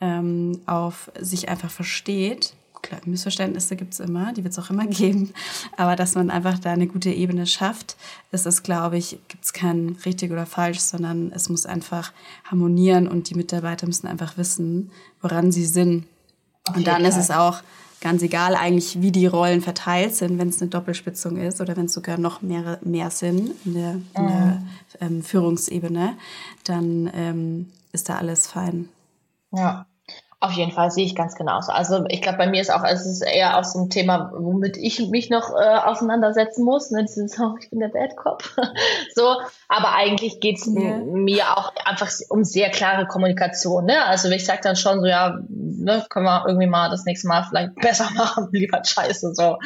ähm, auf sich einfach versteht, klar, Missverständnisse gibt es immer, die wird es auch immer geben, aber dass man einfach da eine gute Ebene schafft, ist es, glaube ich, gibt es kein richtig oder falsch, sondern es muss einfach harmonieren und die Mitarbeiter müssen einfach wissen, woran sie sind. und dann ist es auch ganz egal eigentlich, wie die Rollen verteilt sind, wenn es eine Doppelspitzung ist oder wenn es sogar noch mehr, mehr sind in der, in der mhm. ähm, Führungsebene, dann ähm, ist da alles fein. Ja. Auf jeden Fall sehe ich ganz genauso. Also ich glaube, bei mir ist auch, es ist eher auch so ein Thema, womit ich mich noch äh, auseinandersetzen muss. Ne? Dieses, oh, ich bin der Bad Cop. so, aber eigentlich geht's yeah. mir auch einfach um sehr klare Kommunikation. Ne? Also ich sage dann schon so, ja, ne, können wir irgendwie mal das nächste Mal vielleicht besser machen, lieber Scheiße. So,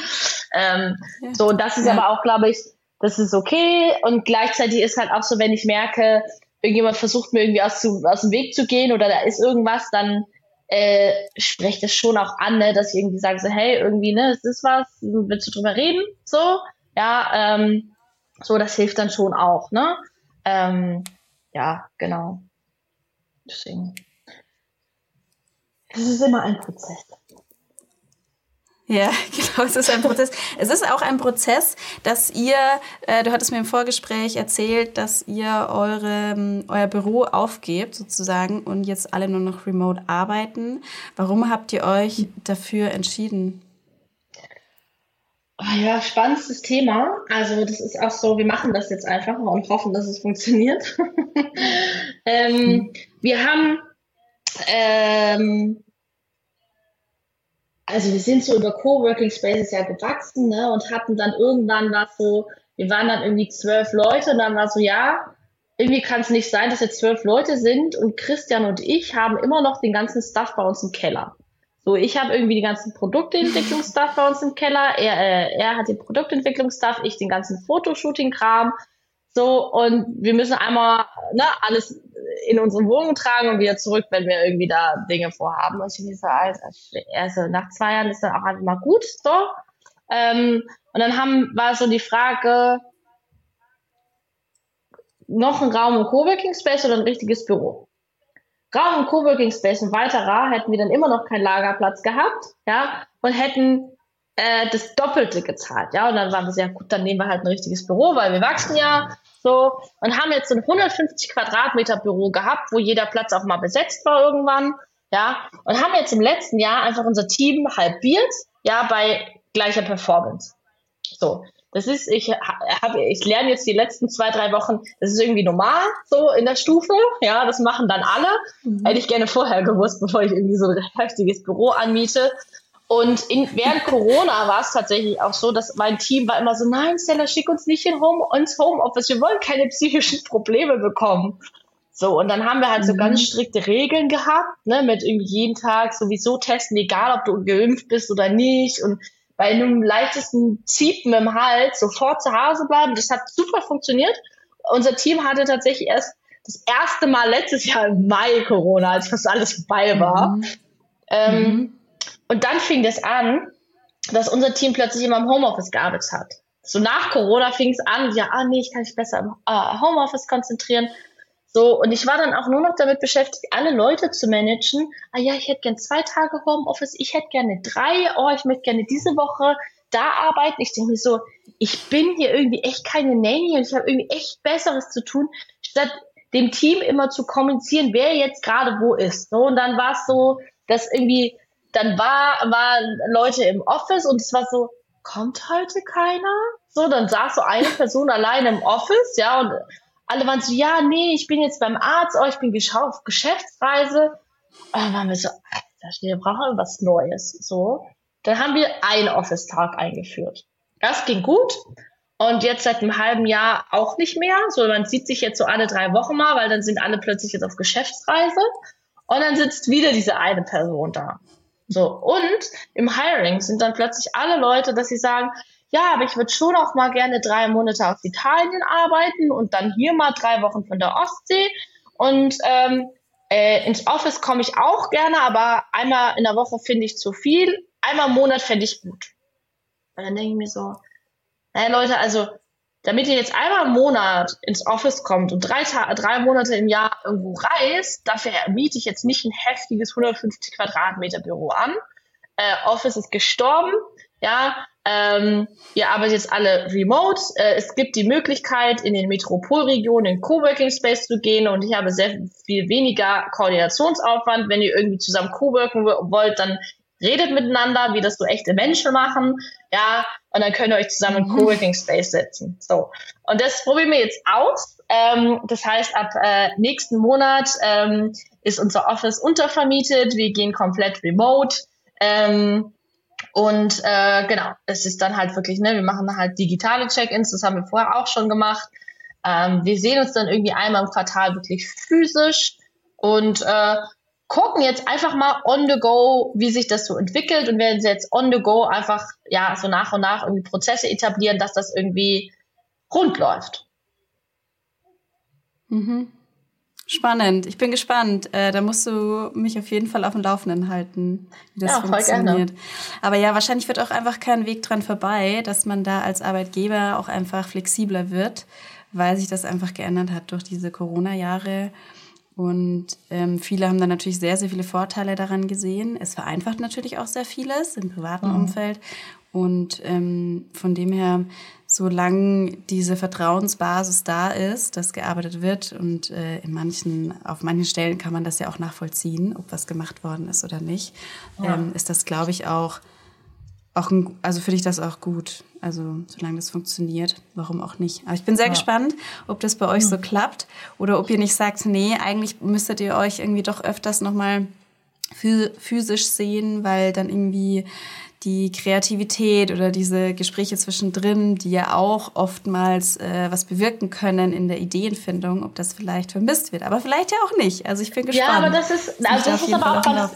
ähm, ja. so das ist ja. aber auch, glaube ich, das ist okay. Und gleichzeitig ist halt auch so, wenn ich merke, irgendjemand versucht mir irgendwie aus, aus dem Weg zu gehen oder da ist irgendwas, dann äh, spreche das schon auch an, ne, dass ich irgendwie sage so, hey, irgendwie, ne, es ist was, willst du drüber reden? So, ja, ähm, so, das hilft dann schon auch, ne? Ähm, ja, genau. Deswegen. Es ist immer ein Prozess. Ja, genau, es ist ein Prozess. es ist auch ein Prozess, dass ihr, äh, du hattest mir im Vorgespräch erzählt, dass ihr eure, euer Büro aufgebt sozusagen und jetzt alle nur noch remote arbeiten. Warum habt ihr euch dafür entschieden? Oh ja, spannendes Thema. Also das ist auch so, wir machen das jetzt einfach und hoffen, dass es funktioniert. ähm. Wir haben, ähm, also wir sind so über Coworking Spaces ja gewachsen ne, und hatten dann irgendwann was so, wir waren dann irgendwie zwölf Leute und dann war so, ja, irgendwie kann es nicht sein, dass jetzt zwölf Leute sind und Christian und ich haben immer noch den ganzen Stuff bei uns im Keller. So, ich habe irgendwie die ganzen Produktentwicklungsstuff bei uns im Keller, er, äh, er hat den Produktentwicklungsstuff, ich den ganzen Fotoshooting-Kram. So, und wir müssen einmal ne, alles in unsere Wohnung tragen und wieder zurück, wenn wir irgendwie da Dinge vorhaben. Und ich so, Alter, also nach zwei Jahren ist dann auch einfach mal gut, so. Ähm, und dann haben, war so die Frage, noch ein Raum im Coworking Space oder ein richtiges Büro? Raum im Coworking Space ein weiterer hätten wir dann immer noch keinen Lagerplatz gehabt, ja, und hätten äh, das Doppelte gezahlt, ja, und dann waren wir sehr gut, dann nehmen wir halt ein richtiges Büro, weil wir wachsen ja, so, und haben jetzt so ein 150 Quadratmeter Büro gehabt, wo jeder Platz auch mal besetzt war irgendwann, ja, und haben jetzt im letzten Jahr einfach unser Team halbiert, ja, bei gleicher Performance. So. Das ist, ich habe, ich lerne jetzt die letzten zwei, drei Wochen, das ist irgendwie normal, so in der Stufe. Ja, das machen dann alle. Mhm. Hätte ich gerne vorher gewusst, bevor ich irgendwie so ein heftiges Büro anmiete. Und in, während Corona war es tatsächlich auch so, dass mein Team war immer so, nein, Stella, schick uns nicht in Home, ins Homeoffice, wir wollen keine psychischen Probleme bekommen. So, und dann haben wir halt mhm. so ganz strikte Regeln gehabt, ne, mit irgendwie jeden Tag sowieso testen, egal ob du geimpft bist oder nicht. Und bei einem leichtesten Ziepen im Hals sofort zu Hause bleiben. Das hat super funktioniert. Unser Team hatte tatsächlich erst das erste Mal letztes Jahr im Mai Corona, als fast alles vorbei war. Mhm. Ähm, mhm. Und dann fing das an, dass unser Team plötzlich immer im Homeoffice gearbeitet hat. So nach Corona fing es an, ja, ah nee, ich kann mich besser im äh, Homeoffice konzentrieren. So, und ich war dann auch nur noch damit beschäftigt, alle Leute zu managen. Ah ja, ich hätte gern zwei Tage Homeoffice, ich hätte gerne drei, oh, ich möchte gerne diese Woche da arbeiten. Ich denke mir so, ich bin hier irgendwie echt keine Nanny und ich habe irgendwie echt Besseres zu tun, statt dem Team immer zu kommunizieren, wer jetzt gerade wo ist. So, und dann war es so, dass irgendwie, dann war, waren Leute im Office und es war so, kommt heute keiner? So, dann saß so eine Person alleine im Office, ja, und alle waren so, ja, nee, ich bin jetzt beim Arzt, oh, ich bin auf Geschäftsreise. Und dann waren wir so, wir brauchen was Neues. So. Dann haben wir einen Office-Tag eingeführt. Das ging gut. Und jetzt seit einem halben Jahr auch nicht mehr. So, man sieht sich jetzt so alle drei Wochen mal, weil dann sind alle plötzlich jetzt auf Geschäftsreise. Und dann sitzt wieder diese eine Person da. So. Und im Hiring sind dann plötzlich alle Leute, dass sie sagen, ja, aber ich würde schon auch mal gerne drei Monate aus Italien arbeiten und dann hier mal drei Wochen von der Ostsee. Und ähm, äh, ins Office komme ich auch gerne, aber einmal in der Woche finde ich zu viel. Einmal im Monat fände ich gut. Und dann denke ich mir so, naja Leute, also damit ihr jetzt einmal im Monat ins Office kommt und drei, drei Monate im Jahr irgendwo reist, dafür miete ich jetzt nicht ein heftiges 150 Quadratmeter Büro an. Äh, Office ist gestorben, ja, ähm, ihr arbeitet jetzt alle remote. Äh, es gibt die Möglichkeit, in den Metropolregionen in Coworking Space zu gehen und ich habe sehr viel weniger Koordinationsaufwand. Wenn ihr irgendwie zusammen Coworken wollt, dann redet miteinander, wie das so echte Menschen machen, ja, und dann könnt ihr euch zusammen in mhm. Coworking Space setzen. So. Und das probieren wir jetzt aus. Ähm, das heißt, ab äh, nächsten Monat ähm, ist unser Office untervermietet. Wir gehen komplett remote. Ähm, und äh, genau, es ist dann halt wirklich, ne, wir machen halt digitale Check-ins, das haben wir vorher auch schon gemacht. Ähm, wir sehen uns dann irgendwie einmal im Quartal wirklich physisch und äh, gucken jetzt einfach mal on the go, wie sich das so entwickelt und werden jetzt on the go einfach ja so nach und nach irgendwie Prozesse etablieren, dass das irgendwie rund läuft. Mhm. Spannend. Ich bin gespannt. Äh, da musst du mich auf jeden Fall auf dem Laufenden halten, wie das ja, funktioniert. Aber ja, wahrscheinlich wird auch einfach kein Weg dran vorbei, dass man da als Arbeitgeber auch einfach flexibler wird, weil sich das einfach geändert hat durch diese Corona-Jahre. Und ähm, viele haben dann natürlich sehr, sehr viele Vorteile daran gesehen. Es vereinfacht natürlich auch sehr vieles im privaten mhm. Umfeld. Und ähm, von dem her solange diese Vertrauensbasis da ist, dass gearbeitet wird und äh, in manchen, auf manchen Stellen kann man das ja auch nachvollziehen, ob was gemacht worden ist oder nicht, ja. ähm, ist das, glaube ich, auch auch ein, also finde ich das auch gut. Also solange das funktioniert, warum auch nicht. Aber ich bin sehr ja. gespannt, ob das bei euch mhm. so klappt oder ob ihr nicht sagt, nee, eigentlich müsstet ihr euch irgendwie doch öfters nochmal physisch sehen, weil dann irgendwie die Kreativität oder diese Gespräche zwischendrin, die ja auch oftmals äh, was bewirken können in der Ideenfindung, ob das vielleicht vermisst wird. Aber vielleicht ja auch nicht. Also ich bin gespannt. Ja, aber das ist, also das ist aber auch ganz,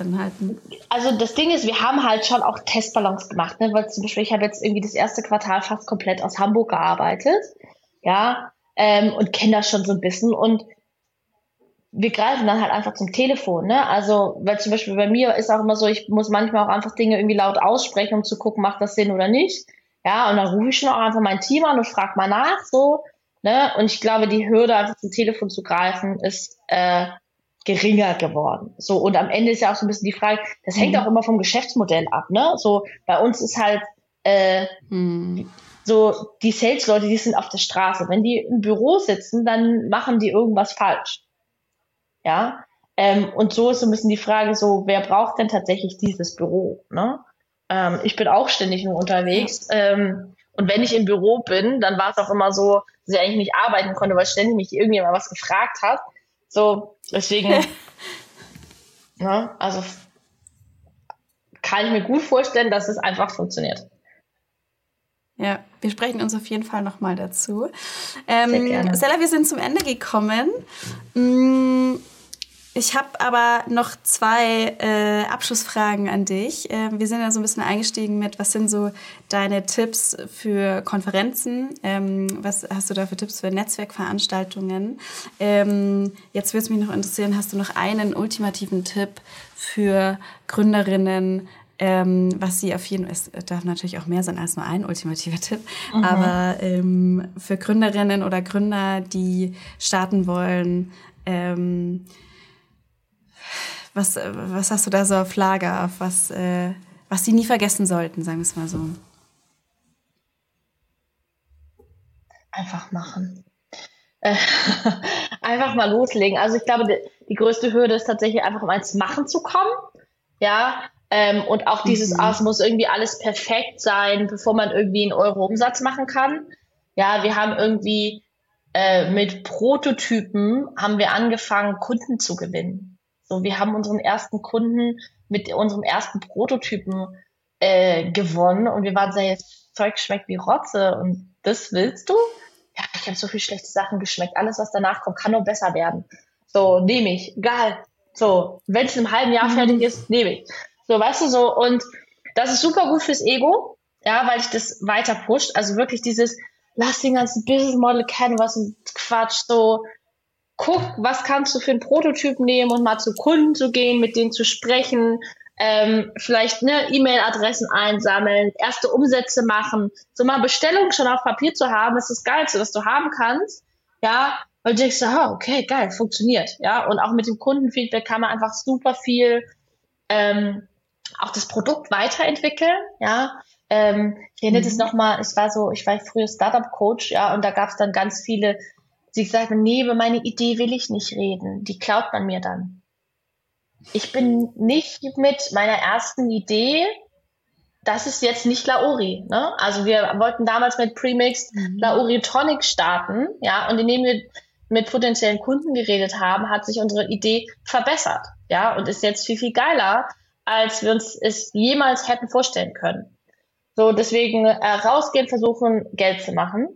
Also das Ding ist, wir haben halt schon auch Testballons gemacht, ne? weil zum Beispiel ich habe jetzt irgendwie das erste Quartal fast komplett aus Hamburg gearbeitet, ja, ähm, und kenne das schon so ein bisschen und wir greifen dann halt einfach zum Telefon, ne? Also, weil zum Beispiel bei mir ist auch immer so, ich muss manchmal auch einfach Dinge irgendwie laut aussprechen, um zu gucken, macht das Sinn oder nicht. Ja, und dann rufe ich schon auch einfach mein Team an und frage mal nach, so, ne? Und ich glaube, die Hürde, einfach zum Telefon zu greifen, ist äh, geringer geworden. So, und am Ende ist ja auch so ein bisschen die Frage, das hängt mhm. auch immer vom Geschäftsmodell ab, ne? So, bei uns ist halt äh, mhm. so, die Sales-Leute, die sind auf der Straße. Wenn die im Büro sitzen, dann machen die irgendwas falsch. Ja, ähm, und so ist so ein bisschen die Frage so, wer braucht denn tatsächlich dieses Büro? Ne? Ähm, ich bin auch ständig nur unterwegs. Ähm, und wenn ich im Büro bin, dann war es auch immer so, dass ich eigentlich nicht arbeiten konnte, weil ständig mich irgendjemand was gefragt hat. So, deswegen, ne, also kann ich mir gut vorstellen, dass es einfach funktioniert. Ja, wir sprechen uns auf jeden Fall nochmal dazu. Ähm, Stella, wir sind zum Ende gekommen. Mmh ich habe aber noch zwei äh, Abschlussfragen an dich. Äh, wir sind ja so ein bisschen eingestiegen mit, was sind so deine Tipps für Konferenzen? Ähm, was hast du da für Tipps für Netzwerkveranstaltungen? Ähm, jetzt würde es mich noch interessieren, hast du noch einen ultimativen Tipp für Gründerinnen, ähm, was sie auf jeden Fall, es darf natürlich auch mehr sein als nur ein ultimativer Tipp, mhm. aber ähm, für Gründerinnen oder Gründer, die starten wollen, ähm, was, was hast du da so auf Lager, auf was, äh, was sie nie vergessen sollten, sagen wir es mal so? Einfach machen. Äh, einfach mal loslegen. Also ich glaube, die, die, größte Hürde ist tatsächlich einfach, um ins Machen zu kommen. Ja, ähm, und auch dieses, mhm. ah, es muss irgendwie alles perfekt sein, bevor man irgendwie einen Euro Umsatz machen kann. Ja, wir haben irgendwie äh, mit Prototypen haben wir angefangen, Kunden zu gewinnen. So, wir haben unseren ersten Kunden mit unserem ersten Prototypen äh, gewonnen und wir waren sehr, das Zeug schmeckt wie Rotze und das willst du? Ja, ich habe so viel schlechte Sachen geschmeckt. Alles, was danach kommt, kann nur besser werden. So, nehme ich. Geil. So, wenn es einem halben Jahr mhm. fertig ist, nehme ich. So, weißt du, so, und das ist super gut fürs Ego, ja, weil ich das weiter pusht. Also wirklich dieses, lass den ganzen Business Model kennen, was ein Quatsch, so, guck, was kannst du für einen Prototyp nehmen und mal zu Kunden zu gehen, mit denen zu sprechen, ähm, vielleicht ne, E-Mail-Adressen einsammeln, erste Umsätze machen, so mal Bestellungen schon auf Papier zu haben, ist das Geilste, was du haben kannst, ja, weil du denkst, oh, okay, geil, funktioniert, ja, und auch mit dem Kundenfeedback kann man einfach super viel ähm, auch das Produkt weiterentwickeln, ja, ähm, ich erinnere mhm. das nochmal, es war so, ich war früher Startup-Coach, ja, und da gab es dann ganz viele Sie sagen, nee, über meine Idee will ich nicht reden. Die klaut man mir dann. Ich bin nicht mit meiner ersten Idee, das ist jetzt nicht Lauri. Ne? Also wir wollten damals mit Premix mhm. Lauri Tonic starten, ja, und indem wir mit potenziellen Kunden geredet haben, hat sich unsere Idee verbessert, ja, und ist jetzt viel, viel geiler, als wir uns es jemals hätten vorstellen können. So, deswegen äh, rausgehen, versuchen, Geld zu machen.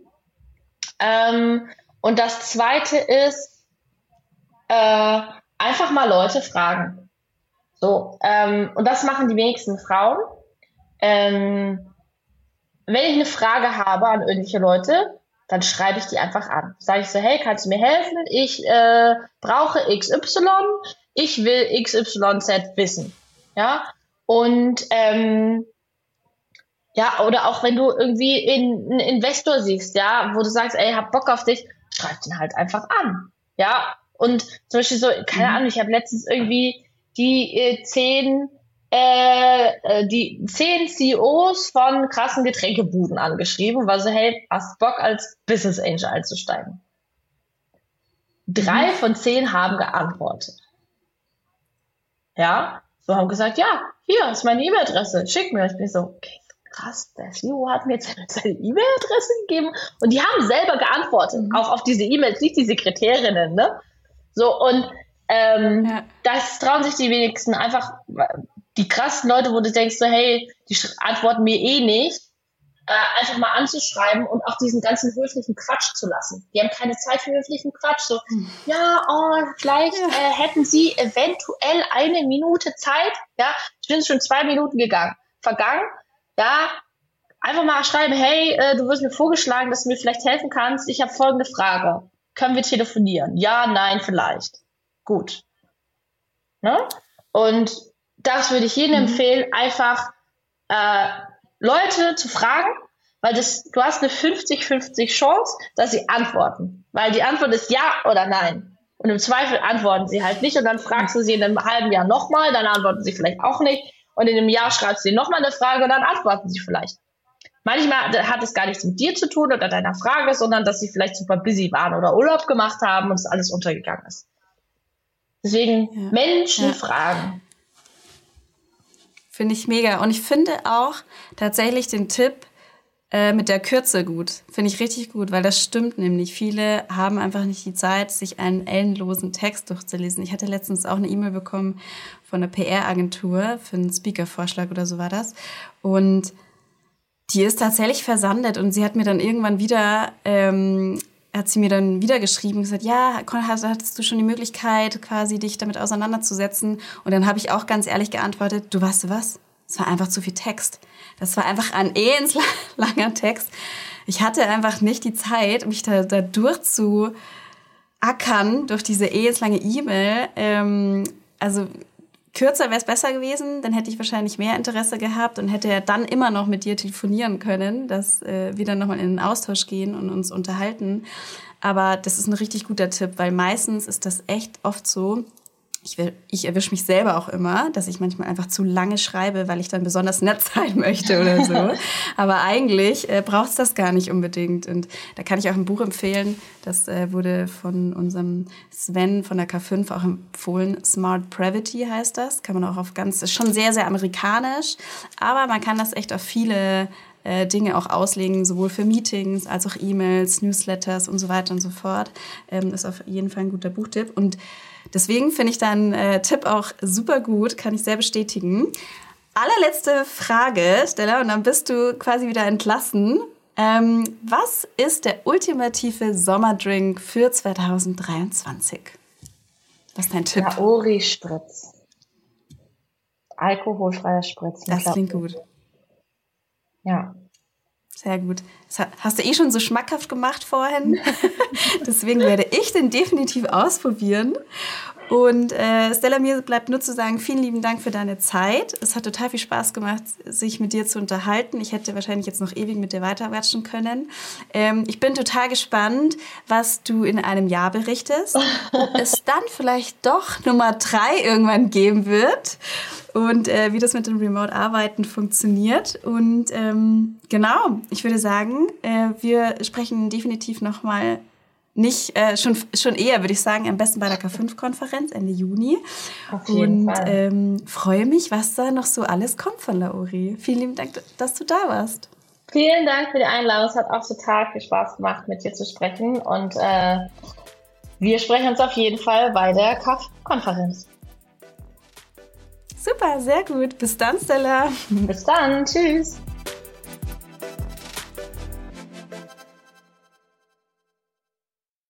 Ähm, und das zweite ist, äh, einfach mal Leute fragen. So, ähm, und das machen die wenigsten Frauen. Ähm, wenn ich eine Frage habe an irgendwelche Leute, dann schreibe ich die einfach an. Sage ich so, hey, kannst du mir helfen? Ich äh, brauche XY, ich will XYZ wissen. Ja, und ähm, ja, oder auch wenn du irgendwie in, einen Investor siehst, ja, wo du sagst, ey, hab Bock auf dich, schreibt ihn halt einfach an. Ja, und zum Beispiel so, keine mhm. Ahnung, ich habe letztens irgendwie die äh, zehn äh, äh die zehn CEOs von krassen Getränkebuden angeschrieben, weil so, hey, hast Bock als Business Angel einzusteigen? Drei mhm. von zehn haben geantwortet. Ja, so haben gesagt, ja, hier ist meine E-Mail-Adresse, schick mir. Ich bin so, okay, krass, der CEO hat mir jetzt seine E-Mail-Adresse gegeben und die haben selber geantwortet, mhm. auch auf diese E-Mails, nicht die Sekretärinnen, ne? So, und ähm, ja. das trauen sich die wenigsten einfach, die krassen Leute, wo du denkst so, hey, die antworten mir eh nicht, äh, einfach mal anzuschreiben und auch diesen ganzen höflichen Quatsch zu lassen. Die haben keine Zeit für höflichen Quatsch. So, hm. ja, oh, vielleicht ja. Äh, hätten sie eventuell eine Minute Zeit. Ja, sind schon zwei Minuten gegangen, vergangen. Ja, einfach mal schreiben, hey, äh, du wirst mir vorgeschlagen, dass du mir vielleicht helfen kannst. Ich habe folgende Frage. Können wir telefonieren? Ja, nein, vielleicht. Gut. Ne? Und das würde ich jedem mhm. empfehlen, einfach äh, Leute zu fragen, weil das, du hast eine 50-50 Chance, dass sie antworten. Weil die Antwort ist ja oder nein. Und im Zweifel antworten sie halt nicht und dann fragst du sie in einem halben Jahr nochmal, dann antworten sie vielleicht auch nicht. Und in einem Jahr schreibst du ihnen nochmal eine Frage und dann antworten sie vielleicht. Manchmal hat es gar nichts mit dir zu tun oder deiner Frage, sondern dass sie vielleicht super busy waren oder Urlaub gemacht haben und es alles untergegangen ist. Deswegen ja. Menschen ja. fragen. Finde ich mega. Und ich finde auch tatsächlich den Tipp äh, mit der Kürze gut. Finde ich richtig gut, weil das stimmt nämlich. Viele haben einfach nicht die Zeit, sich einen ellenlosen Text durchzulesen. Ich hatte letztens auch eine E-Mail bekommen von einer PR-Agentur für einen Speaker-Vorschlag oder so war das. Und die ist tatsächlich versandet und sie hat mir dann irgendwann wieder ähm, hat sie mir dann wieder geschrieben und gesagt, ja, hattest du schon die Möglichkeit, quasi dich damit auseinanderzusetzen? Und dann habe ich auch ganz ehrlich geantwortet, du weißt du was? Es war einfach zu viel Text. Das war einfach ein ins langer Text. Ich hatte einfach nicht die Zeit, mich da, da durchzuackern durch diese ins lange E-Mail. Ähm, also kürzer wäre es besser gewesen, dann hätte ich wahrscheinlich mehr Interesse gehabt und hätte er dann immer noch mit dir telefonieren können, dass äh, wir dann nochmal in den Austausch gehen und uns unterhalten. Aber das ist ein richtig guter Tipp, weil meistens ist das echt oft so, ich, ich erwische mich selber auch immer, dass ich manchmal einfach zu lange schreibe, weil ich dann besonders nett sein möchte oder so. Aber eigentlich äh, braucht es das gar nicht unbedingt. Und da kann ich auch ein Buch empfehlen, das äh, wurde von unserem Sven von der K5 auch empfohlen. Smart Pravity heißt das. Kann man auch auf ganz, ist schon sehr, sehr amerikanisch, aber man kann das echt auf viele äh, Dinge auch auslegen, sowohl für Meetings als auch E-Mails, Newsletters und so weiter und so fort. Ähm, ist auf jeden Fall ein guter Buchtipp. Und Deswegen finde ich deinen äh, Tipp auch super gut, kann ich sehr bestätigen. Allerletzte Frage, Stella, und dann bist du quasi wieder entlassen. Ähm, was ist der ultimative Sommerdrink für 2023? Was ist dein Tipp? Naori-Spritz. Alkoholfreier Spritz. Das klingt gut. Ja. Sehr gut. Das hast du eh schon so schmackhaft gemacht vorhin. Deswegen werde ich den definitiv ausprobieren. Und äh, Stella, mir bleibt nur zu sagen, vielen lieben Dank für deine Zeit. Es hat total viel Spaß gemacht, sich mit dir zu unterhalten. Ich hätte wahrscheinlich jetzt noch ewig mit dir weiterwatschen können. Ähm, ich bin total gespannt, was du in einem Jahr berichtest. Ob es dann vielleicht doch Nummer drei irgendwann geben wird und äh, wie das mit dem Remote-Arbeiten funktioniert. Und ähm, genau, ich würde sagen, äh, wir sprechen definitiv nochmal nicht, äh, schon, schon eher, würde ich sagen, am besten bei der K5-Konferenz Ende Juni. Auf jeden und ähm, freue mich, was da noch so alles kommt von Lauri. Vielen lieben Dank, dass du da warst. Vielen Dank für die Einladung. Es hat auch total viel Spaß gemacht, mit dir zu sprechen. Und äh, wir sprechen uns auf jeden Fall bei der KAF-Konferenz. Super, sehr gut. Bis dann, Stella. Bis dann. Tschüss.